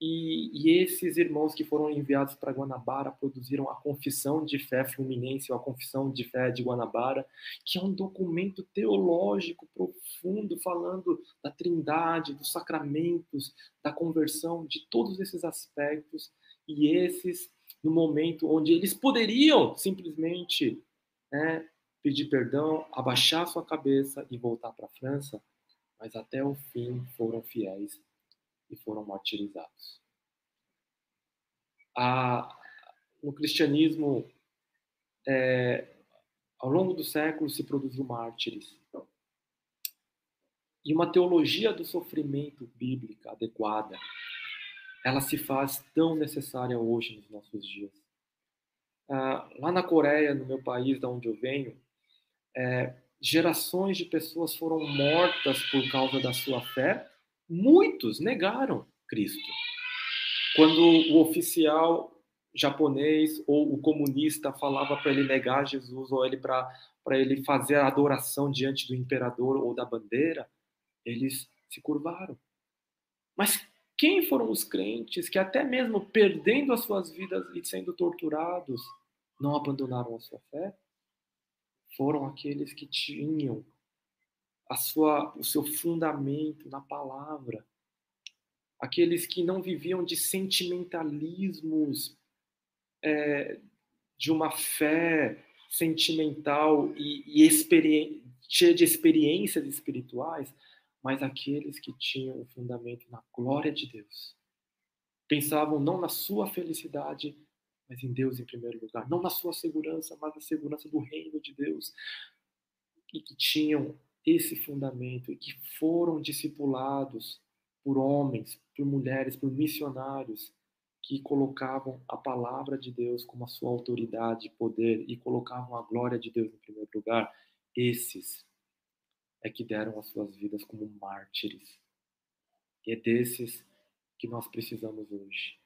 E, e, esses irmãos que foram enviados para Guanabara produziram a Confissão de Fé Fluminense, ou a Confissão de Fé de Guanabara, que é um documento teológico profundo, falando da trindade, dos sacramentos, da conversão, de todos esses aspectos. E esses, no momento onde eles poderiam simplesmente né, pedir perdão, abaixar sua cabeça e voltar para a França, mas até o fim foram fiéis e foram martirizados. A, no cristianismo, é, Ao longo dos séculos se produziu mártires. E uma teologia do sofrimento bíblica adequada, ela se faz tão necessária hoje nos nossos dias. Ah, lá na Coreia, no meu país, da onde eu venho, é, gerações de pessoas foram mortas por causa da sua fé. Muitos negaram Cristo. Quando o oficial japonês ou o comunista falava para ele negar Jesus ou ele para para ele fazer a adoração diante do imperador ou da bandeira, eles se curvaram. Mas quem foram os crentes que até mesmo perdendo as suas vidas e sendo torturados, não abandonaram a sua fé? Foram aqueles que tinham a sua, o seu fundamento na palavra. Aqueles que não viviam de sentimentalismos é, de uma fé sentimental e, e cheia de experiências espirituais, mas aqueles que tinham o fundamento na glória de Deus. Pensavam não na sua felicidade, mas em Deus em primeiro lugar. Não na sua segurança, mas na segurança do reino de Deus. E que tinham esse fundamento e que foram discipulados por homens, por mulheres, por missionários que colocavam a palavra de Deus como a sua autoridade poder e colocavam a glória de Deus em primeiro lugar, esses é que deram as suas vidas como mártires. E é desses que nós precisamos hoje.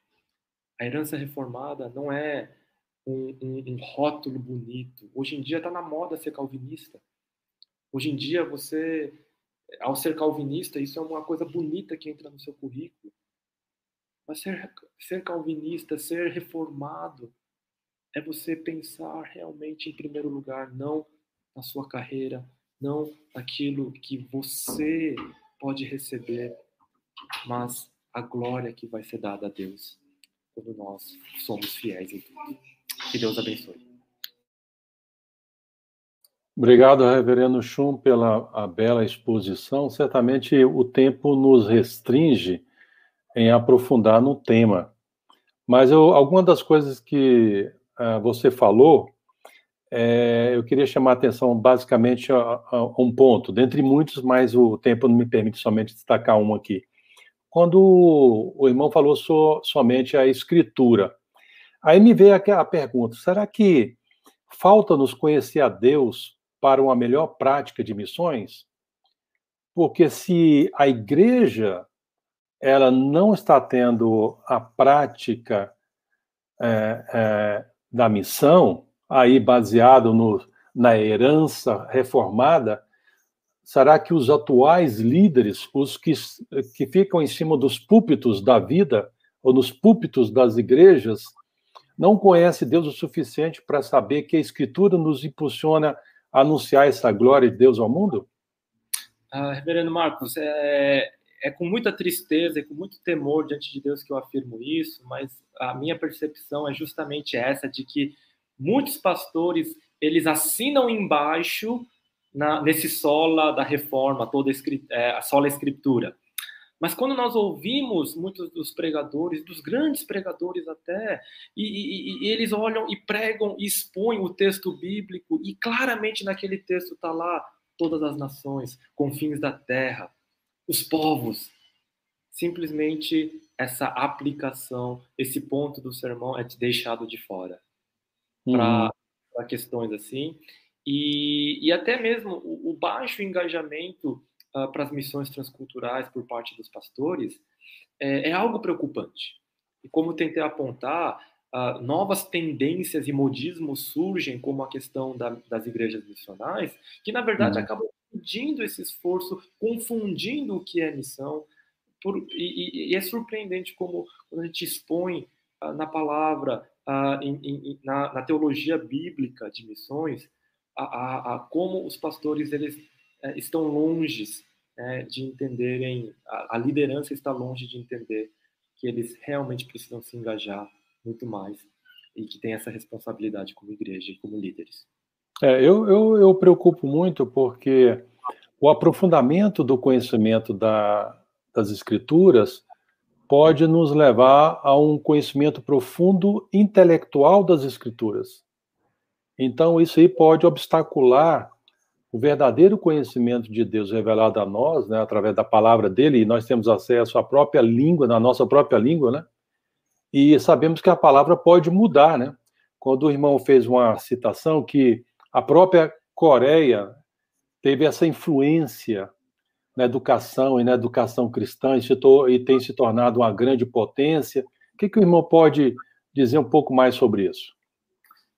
A herança reformada não é um, um, um rótulo bonito. Hoje em dia está na moda ser calvinista. Hoje em dia você, ao ser calvinista, isso é uma coisa bonita que entra no seu currículo. Mas ser, ser calvinista, ser reformado, é você pensar realmente em primeiro lugar, não na sua carreira, não naquilo que você pode receber, mas a glória que vai ser dada a Deus quando nós somos fiéis em tudo. Que Deus abençoe. Obrigado, Reverendo Chum, pela bela exposição. Certamente o tempo nos restringe em aprofundar no tema. Mas eu, alguma das coisas que uh, você falou, é, eu queria chamar a atenção basicamente a, a, um ponto, dentre muitos, mas o tempo não me permite somente destacar um aqui. Quando o irmão falou so, somente a escritura, aí me veio a pergunta: será que falta-nos conhecer a Deus para uma melhor prática de missões? Porque se a igreja ela não está tendo a prática é, é, da missão, aí baseado no, na herança reformada, será que os atuais líderes, os que, que ficam em cima dos púlpitos da vida, ou nos púlpitos das igrejas, não conhecem Deus o suficiente para saber que a Escritura nos impulsiona anunciar essa glória de Deus ao mundo? Ah, Reverendo Marcos, é, é com muita tristeza e com muito temor diante de Deus que eu afirmo isso, mas a minha percepção é justamente essa de que muitos pastores eles assinam embaixo na, nesse sola da reforma, toda é, a sola escritura. Mas quando nós ouvimos muitos dos pregadores, dos grandes pregadores até, e, e, e eles olham e pregam e expõem o texto bíblico, e claramente naquele texto está lá todas as nações, confins da terra, os povos. Simplesmente essa aplicação, esse ponto do sermão é deixado de fora uhum. para questões assim. E, e até mesmo o, o baixo engajamento uh, para as missões transculturais por parte dos pastores é, é algo preocupante. E como tentei apontar, Uh, novas tendências e modismos surgem, como a questão da, das igrejas missionais, que na verdade uhum. acabam confundindo esse esforço, confundindo o que é missão. Por, e, e, é surpreendente como quando a gente expõe uh, na palavra, uh, na, na, teologia bíblica de missões, a, a, a como os pastores eles estão longe né, de entenderem, a, a liderança está longe de entender que eles realmente precisam se engajar muito mais e que tem essa responsabilidade como igreja e como líderes. É, eu, eu, eu preocupo muito porque o aprofundamento do conhecimento da, das escrituras pode nos levar a um conhecimento profundo intelectual das escrituras. Então, isso aí pode obstacular o verdadeiro conhecimento de Deus revelado a nós, né, através da palavra dele, e nós temos acesso à própria língua, na nossa própria língua, né? E sabemos que a palavra pode mudar, né? Quando o irmão fez uma citação que a própria Coreia teve essa influência na educação e na educação cristã e, se e tem se tornado uma grande potência. O que, que o irmão pode dizer um pouco mais sobre isso?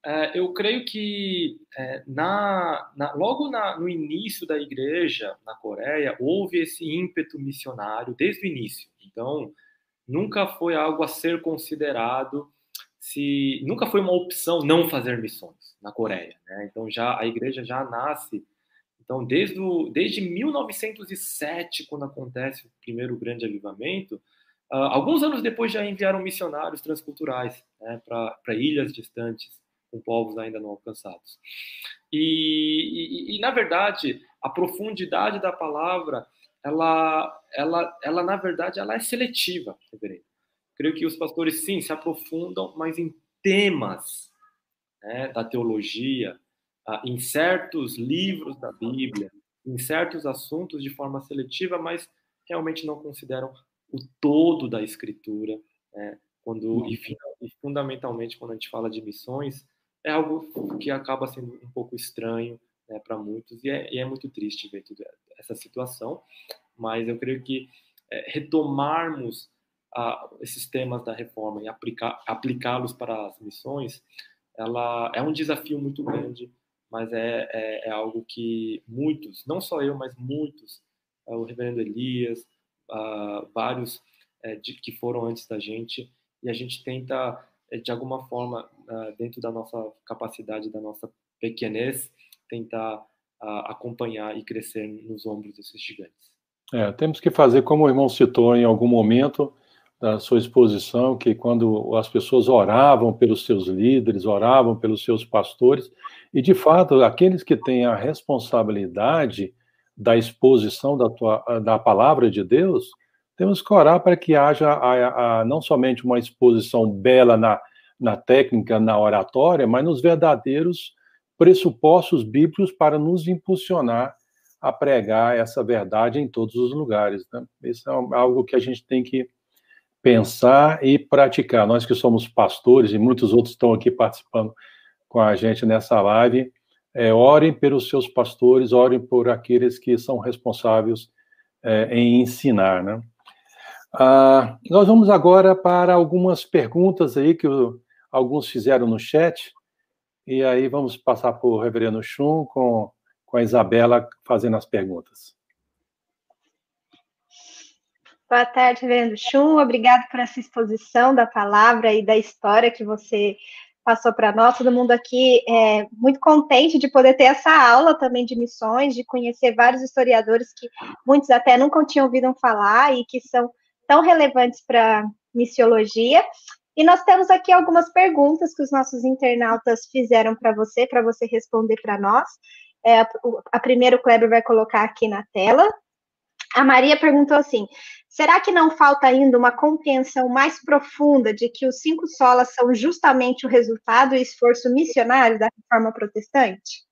É, eu creio que é, na, na, logo na, no início da igreja na Coreia houve esse ímpeto missionário desde o início. Então nunca foi algo a ser considerado se nunca foi uma opção não fazer missões na Coreia. Né? Então já a igreja já nasce então desde o, desde 1907 quando acontece o primeiro grande avivamento Uh, alguns anos depois já enviaram missionários transculturais né, para ilhas distantes com povos ainda não alcançados. E, e, e, na verdade, a profundidade da palavra, ela, ela, ela na verdade, ela é seletiva, reverendo. Creio que os pastores, sim, se aprofundam, mas em temas né, da teologia, ah, em certos livros da Bíblia, em certos assuntos de forma seletiva, mas realmente não consideram o todo da Escritura, né, quando, e, e fundamentalmente quando a gente fala de missões, é algo que acaba sendo um pouco estranho né, para muitos e é, e é, muito triste ver essa situação. Mas eu creio que é, retomarmos a, esses temas da reforma e aplicá-los para as missões, ela é um desafio muito grande, mas é, é, é algo que muitos, não só eu, mas muitos, é, o Reverendo Elias, vários é, de, que foram antes da gente, e a gente tenta de alguma forma, ah, dentro da nossa capacidade, da nossa pequenez, tentar ah, acompanhar e crescer nos ombros desses gigantes. É, temos que fazer como o irmão citou em algum momento da sua exposição, que quando as pessoas oravam pelos seus líderes, oravam pelos seus pastores, e de fato, aqueles que têm a responsabilidade da exposição da, tua, da palavra de Deus, temos que orar para que haja a, a, não somente uma exposição bela na, na técnica, na oratória, mas nos verdadeiros pressupostos bíblicos para nos impulsionar a pregar essa verdade em todos os lugares. Né? Isso é algo que a gente tem que pensar e praticar. Nós que somos pastores e muitos outros estão aqui participando com a gente nessa live, é, orem pelos seus pastores, orem por aqueles que são responsáveis é, em ensinar, né? Ah, nós vamos agora para algumas perguntas aí que o, alguns fizeram no chat, e aí vamos passar para o reverendo Chum com, com a Isabela fazendo as perguntas. Boa tarde, reverendo Chum. Obrigado por essa exposição da palavra e da história que você passou para nós. Todo mundo aqui é muito contente de poder ter essa aula também de missões, de conhecer vários historiadores que muitos até nunca tinham ouvido falar e que são tão relevantes para missiologia. E nós temos aqui algumas perguntas que os nossos internautas fizeram para você, para você responder para nós. É, a primeira o Kleber vai colocar aqui na tela. A Maria perguntou assim: será que não falta ainda uma compreensão mais profunda de que os cinco solas são justamente o resultado e esforço missionário da reforma protestante?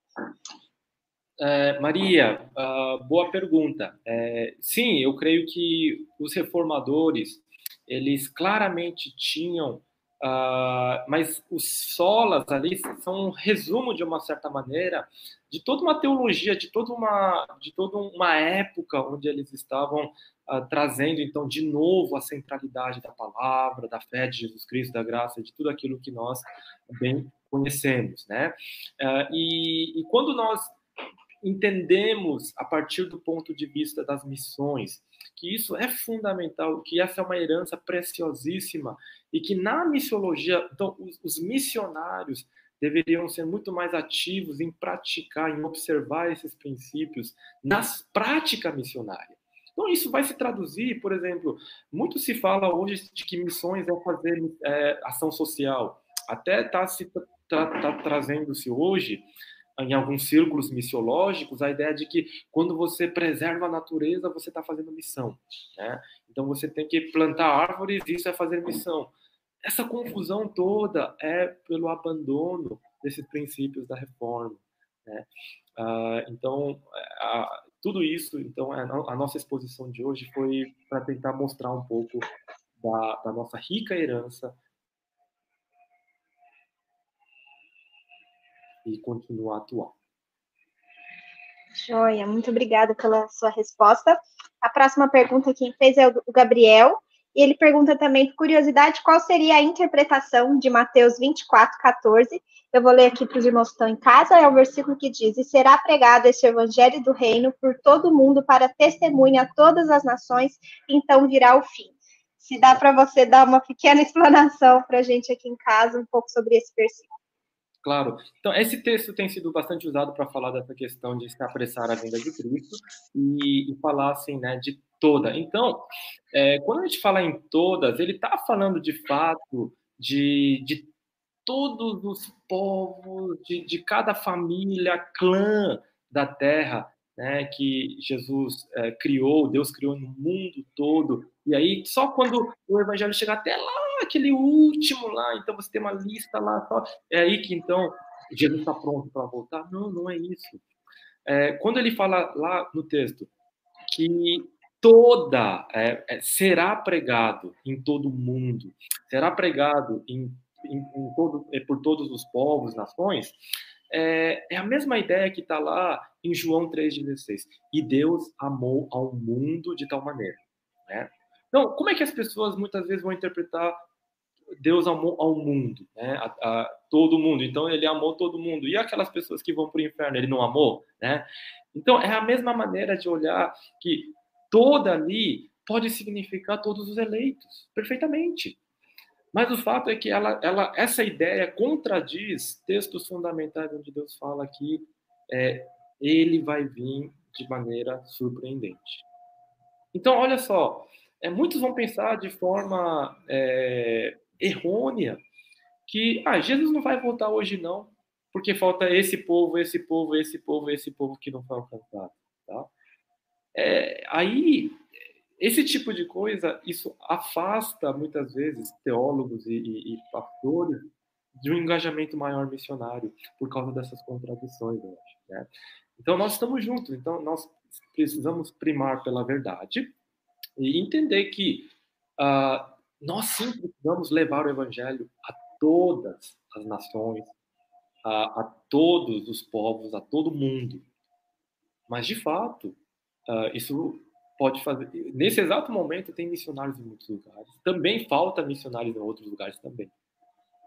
É, Maria, uh, boa pergunta. É, sim, eu creio que os reformadores eles claramente tinham, uh, mas os solas ali são um resumo de uma certa maneira de toda uma teologia, de toda uma, de toda uma época onde eles estavam uh, trazendo então de novo a centralidade da palavra, da fé de Jesus Cristo, da graça, de tudo aquilo que nós bem conhecemos, né? e, e quando nós entendemos a partir do ponto de vista das missões que isso é fundamental, que essa é uma herança preciosíssima e que na missiologia, então os, os missionários deveriam ser muito mais ativos em praticar, em observar esses princípios nas prática missionária. Então isso vai se traduzir, por exemplo, muito se fala hoje de que missões é fazer é, ação social. Até está se tá, tá trazendo-se hoje em alguns círculos missiológicos, a ideia de que quando você preserva a natureza, você está fazendo missão. Né? Então você tem que plantar árvores, isso é fazer missão. Essa confusão toda é pelo abandono desses princípios da reforma. Né? Uh, então, uh, tudo isso, então, a, a, nossa exposição de hoje foi para tentar mostrar um pouco da, da nossa rica herança e continuar a atuar. Joia, muito obrigada pela sua resposta. A próxima pergunta quem fez é o Gabriel, e ele pergunta também, por curiosidade, qual seria a interpretação de Mateus 24, 14. Eu vou ler aqui para os irmãos que estão em casa, é o versículo que diz: E será pregado esse evangelho do reino por todo mundo para testemunha a todas as nações, então virá o fim. Se dá para você dar uma pequena [LAUGHS] explanação para a gente aqui em casa, um pouco sobre esse versículo. Claro. Então, esse texto tem sido bastante usado para falar dessa questão de se apressar a vinda de Cristo e, e falar, assim, né, de toda. Então, é, quando a gente fala em todas, ele está falando de fato de, de todos os povos, de, de cada família, clã da terra, né, que Jesus é, criou, Deus criou no mundo todo. E aí, só quando o evangelho chega até lá, aquele último lá, então você tem uma lista lá, só, é aí que então Jesus está pronto para voltar. Não, não é isso. É, quando ele fala lá no texto que toda é, é, será pregado em todo o mundo, será pregado em, em, em todo, é, por todos os povos, nações, é, é a mesma ideia que está lá em João 3,16. E Deus amou ao mundo de tal maneira. Né? Então, como é que as pessoas muitas vezes vão interpretar Deus amou ao mundo, né? A, a, todo mundo. Então ele amou todo mundo. E aquelas pessoas que vão para o inferno, ele não amou, né? Então é a mesma maneira de olhar que toda ali pode significar todos os eleitos, perfeitamente. Mas o fato é que ela, ela, essa ideia contradiz textos fundamentais onde Deus fala que é, ele vai vir de maneira surpreendente. Então, olha só, é, muitos vão pensar de forma é, errônea que ah, Jesus não vai voltar hoje não, porque falta esse povo, esse povo, esse povo, esse povo que não foi alcançado. Tá? É, aí, esse tipo de coisa, isso afasta muitas vezes teólogos e, e, e pastores de um engajamento maior missionário por causa dessas contradições, eu acho. Né? Então, nós estamos juntos, então nós precisamos primar pela verdade e entender que uh, nós sim precisamos levar o evangelho a todas as nações, a, a todos os povos, a todo mundo. Mas, de fato, uh, isso pode fazer. Nesse exato momento, tem missionários em muitos lugares. Também falta missionários em outros lugares também.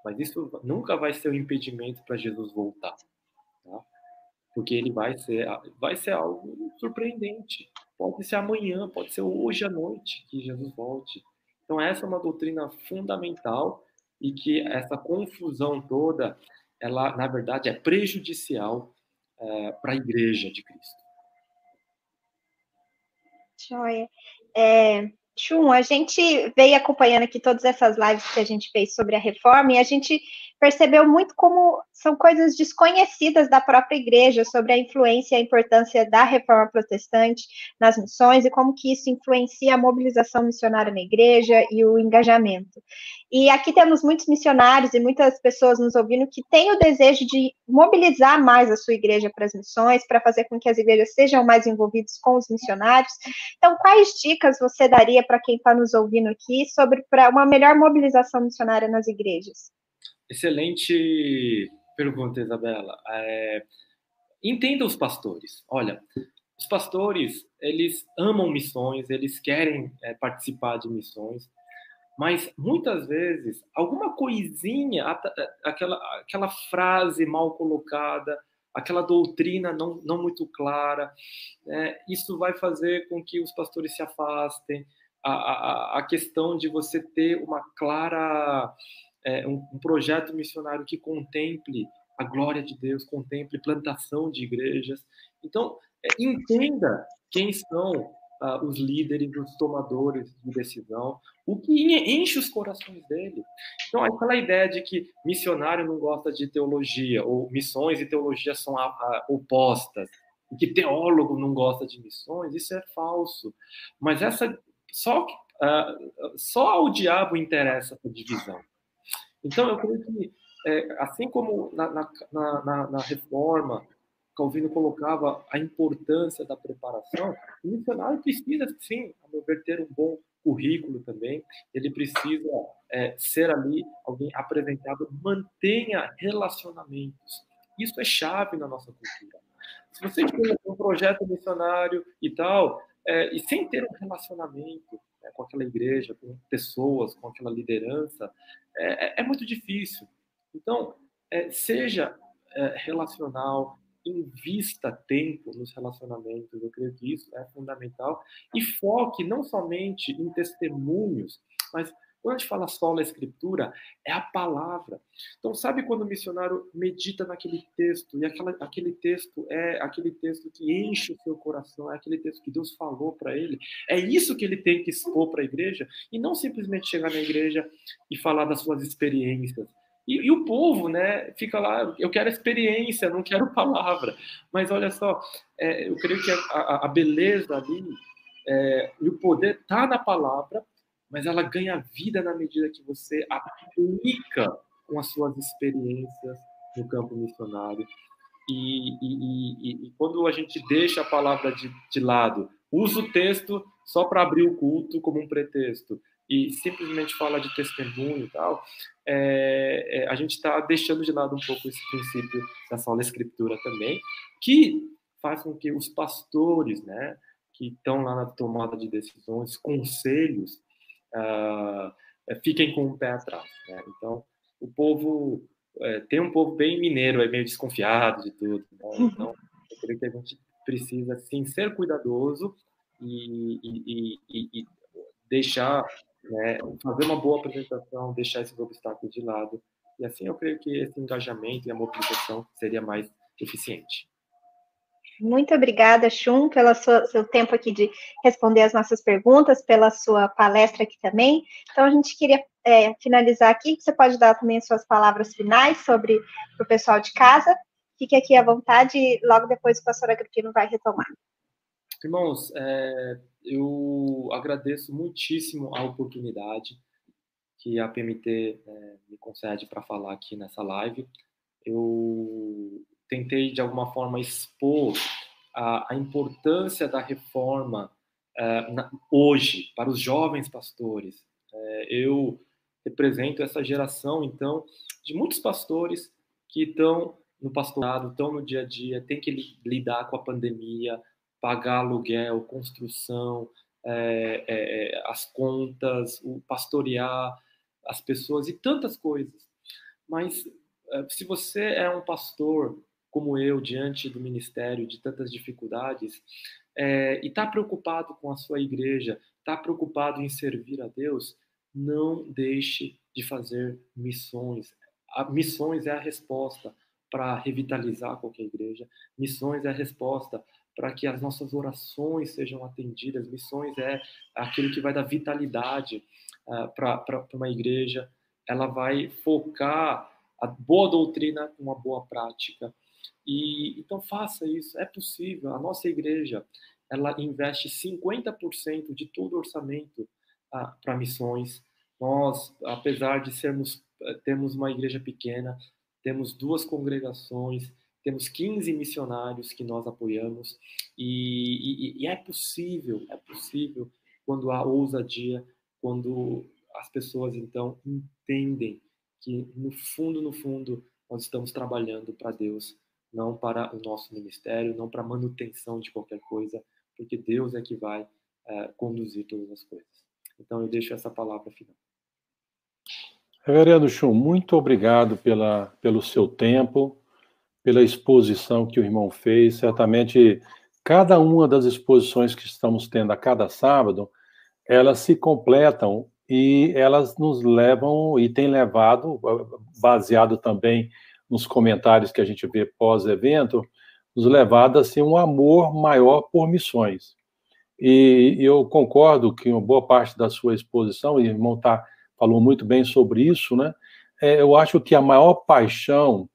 Mas isso nunca vai ser um impedimento para Jesus voltar. Tá? Porque ele vai ser, vai ser algo surpreendente. Pode ser amanhã, pode ser hoje à noite que Jesus volte. Então, essa é uma doutrina fundamental e que essa confusão toda, ela, na verdade, é prejudicial é, para a igreja de Cristo. Joia. É, Chum, a gente veio acompanhando aqui todas essas lives que a gente fez sobre a reforma e a gente percebeu muito como são coisas desconhecidas da própria igreja sobre a influência e a importância da reforma protestante nas missões e como que isso influencia a mobilização missionária na igreja e o engajamento. E aqui temos muitos missionários e muitas pessoas nos ouvindo que têm o desejo de mobilizar mais a sua igreja para as missões, para fazer com que as igrejas sejam mais envolvidas com os missionários. Então, quais dicas você daria para quem está nos ouvindo aqui sobre para uma melhor mobilização missionária nas igrejas? Excelente pergunta, Isabela. É, entenda os pastores. Olha, os pastores, eles amam missões, eles querem é, participar de missões, mas muitas vezes alguma coisinha, aquela, aquela frase mal colocada, aquela doutrina não, não muito clara, né, isso vai fazer com que os pastores se afastem. A, a, a questão de você ter uma clara é, um, um, projeto missionário que contemple a glória de Deus, contemple plantação de igrejas. Então, é, entenda quem são ah, os líderes, os tomadores de decisão, o que enche os corações dele. Então, aquela ideia de que missionário não gosta de teologia, ou missões e teologia são a, a, opostas, e que teólogo não gosta de missões, isso é falso. Mas essa só, uh, só ao diabo interessa essa divisão. Então, eu creio que é, assim como na, na, na, na, reforma, Calvino colocava a importância da preparação, o missionário precisa, sim, a meu ver, ter um bom currículo também, ele precisa é, ser ali alguém apresentado, mantenha relacionamentos. Isso é chave na nossa cultura. Se você tem um projeto missionário e tal, é, e sem ter um relacionamento né, com aquela igreja, com pessoas, com aquela liderança, é, é, é muito difícil. Então, é, seja é, relacional, invista tempo nos relacionamentos, eu creio que isso é fundamental, e foque não somente em testemunhos, mas quando a gente fala só a escritura, é a palavra. Então, sabe quando o missionário medita naquele texto, e aquela, aquele texto é aquele texto que enche o seu coração, é aquele texto que Deus falou para ele? É isso que ele tem que expor para a igreja, e não simplesmente chegar na igreja e falar das suas experiências, e, e, o povo, né, fica lá, eu quero experiência, não quero palavra. Mas olha só, é, eu creio que a, a beleza ali é, e o poder está na palavra, mas ela ganha vida na medida que você aplica com as suas experiências no campo missionário. E, e, e, e quando a gente deixa a palavra de, de lado, usa o texto só para abrir o culto como um pretexto, e simplesmente fala de testemunho e tal, é, é, a gente está deixando de lado um pouco esse princípio da sola escritura também, que faz com que os pastores, né, que estão lá na tomada de decisões, conselhos, uh, fiquem com o pé atrás. Né? Então, o povo é, tem um povo bem mineiro, é meio desconfiado de tudo. Né? Então, eu creio que a gente precisa sim ser cuidadoso e, e, e, e deixar né, fazer uma boa apresentação, deixar esses obstáculos de lado. E assim eu creio que esse engajamento e a mobilização seria mais eficiente. Muito obrigada, Chum, pelo seu tempo aqui de responder as nossas perguntas, pela sua palestra aqui também. Então, a gente queria é, finalizar aqui. Você pode dar também as suas palavras finais sobre o pessoal de casa. Fique aqui à vontade e logo depois o pastor Agripino vai retomar. Irmãos, é, eu agradeço muitíssimo a oportunidade que a PMT é, me concede para falar aqui nessa live. Eu tentei, de alguma forma, expor a, a importância da reforma é, na, hoje para os jovens pastores. É, eu represento essa geração, então, de muitos pastores que estão no pastorado, estão no dia a dia, têm que lidar com a pandemia, pagar aluguel, construção, é, é, as contas, o pastorear as pessoas e tantas coisas. Mas é, se você é um pastor como eu, diante do ministério, de tantas dificuldades, é, e está preocupado com a sua igreja, está preocupado em servir a Deus, não deixe de fazer missões. A, missões é a resposta para revitalizar qualquer igreja. Missões é a resposta para que as nossas orações sejam atendidas. Missões é aquilo que vai dar vitalidade uh, para uma igreja. Ela vai focar a boa doutrina com uma boa prática. E então faça isso, é possível. A nossa igreja, ela investe 50% de todo o orçamento uh, para missões. Nós, apesar de sermos eh, temos uma igreja pequena, temos duas congregações, temos 15 missionários que nós apoiamos e, e, e, é possível, é possível quando há ousadia, quando as pessoas então entendem que no fundo, no fundo, nós estamos trabalhando para Deus, não para o nosso ministério, não para manutenção de qualquer coisa, porque Deus é que vai é, conduzir todas as coisas. Então eu deixo essa palavra final. Reverendo Chum, muito obrigado pela, pelo seu tempo, pela exposição que o irmão fez. Certamente, cada uma das exposições que estamos tendo a cada sábado, elas se completam e elas nos levam e têm levado, baseado também nos comentários que a gente vê pós-evento, nos levado a assim, um amor maior por missões. E eu concordo que uma boa parte da sua exposição, o irmão tá, falou muito bem sobre isso, né? É, eu acho que a maior paixão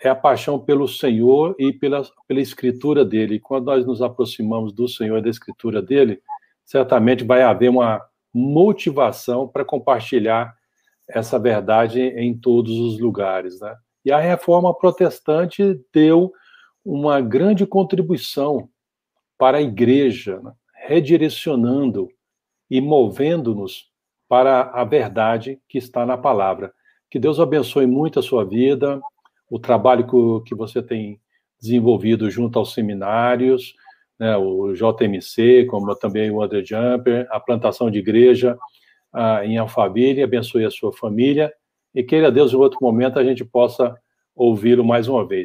é a paixão pelo Senhor e pela, pela escritura dele. E quando nós nos aproximamos do Senhor e da escritura dele, certamente vai haver uma motivação para compartilhar essa verdade em todos os lugares, né? E a reforma protestante deu uma grande contribuição para a igreja, né? redirecionando e movendo-nos para a verdade que está na palavra. Que Deus abençoe muito a sua vida, o trabalho que você tem desenvolvido junto aos seminários, né, o JMC, como também o André Jumper, a plantação de igreja ah, em Alphaville, abençoe a sua família, e queira Deus, em outro momento, a gente possa ouvi-lo mais uma vez.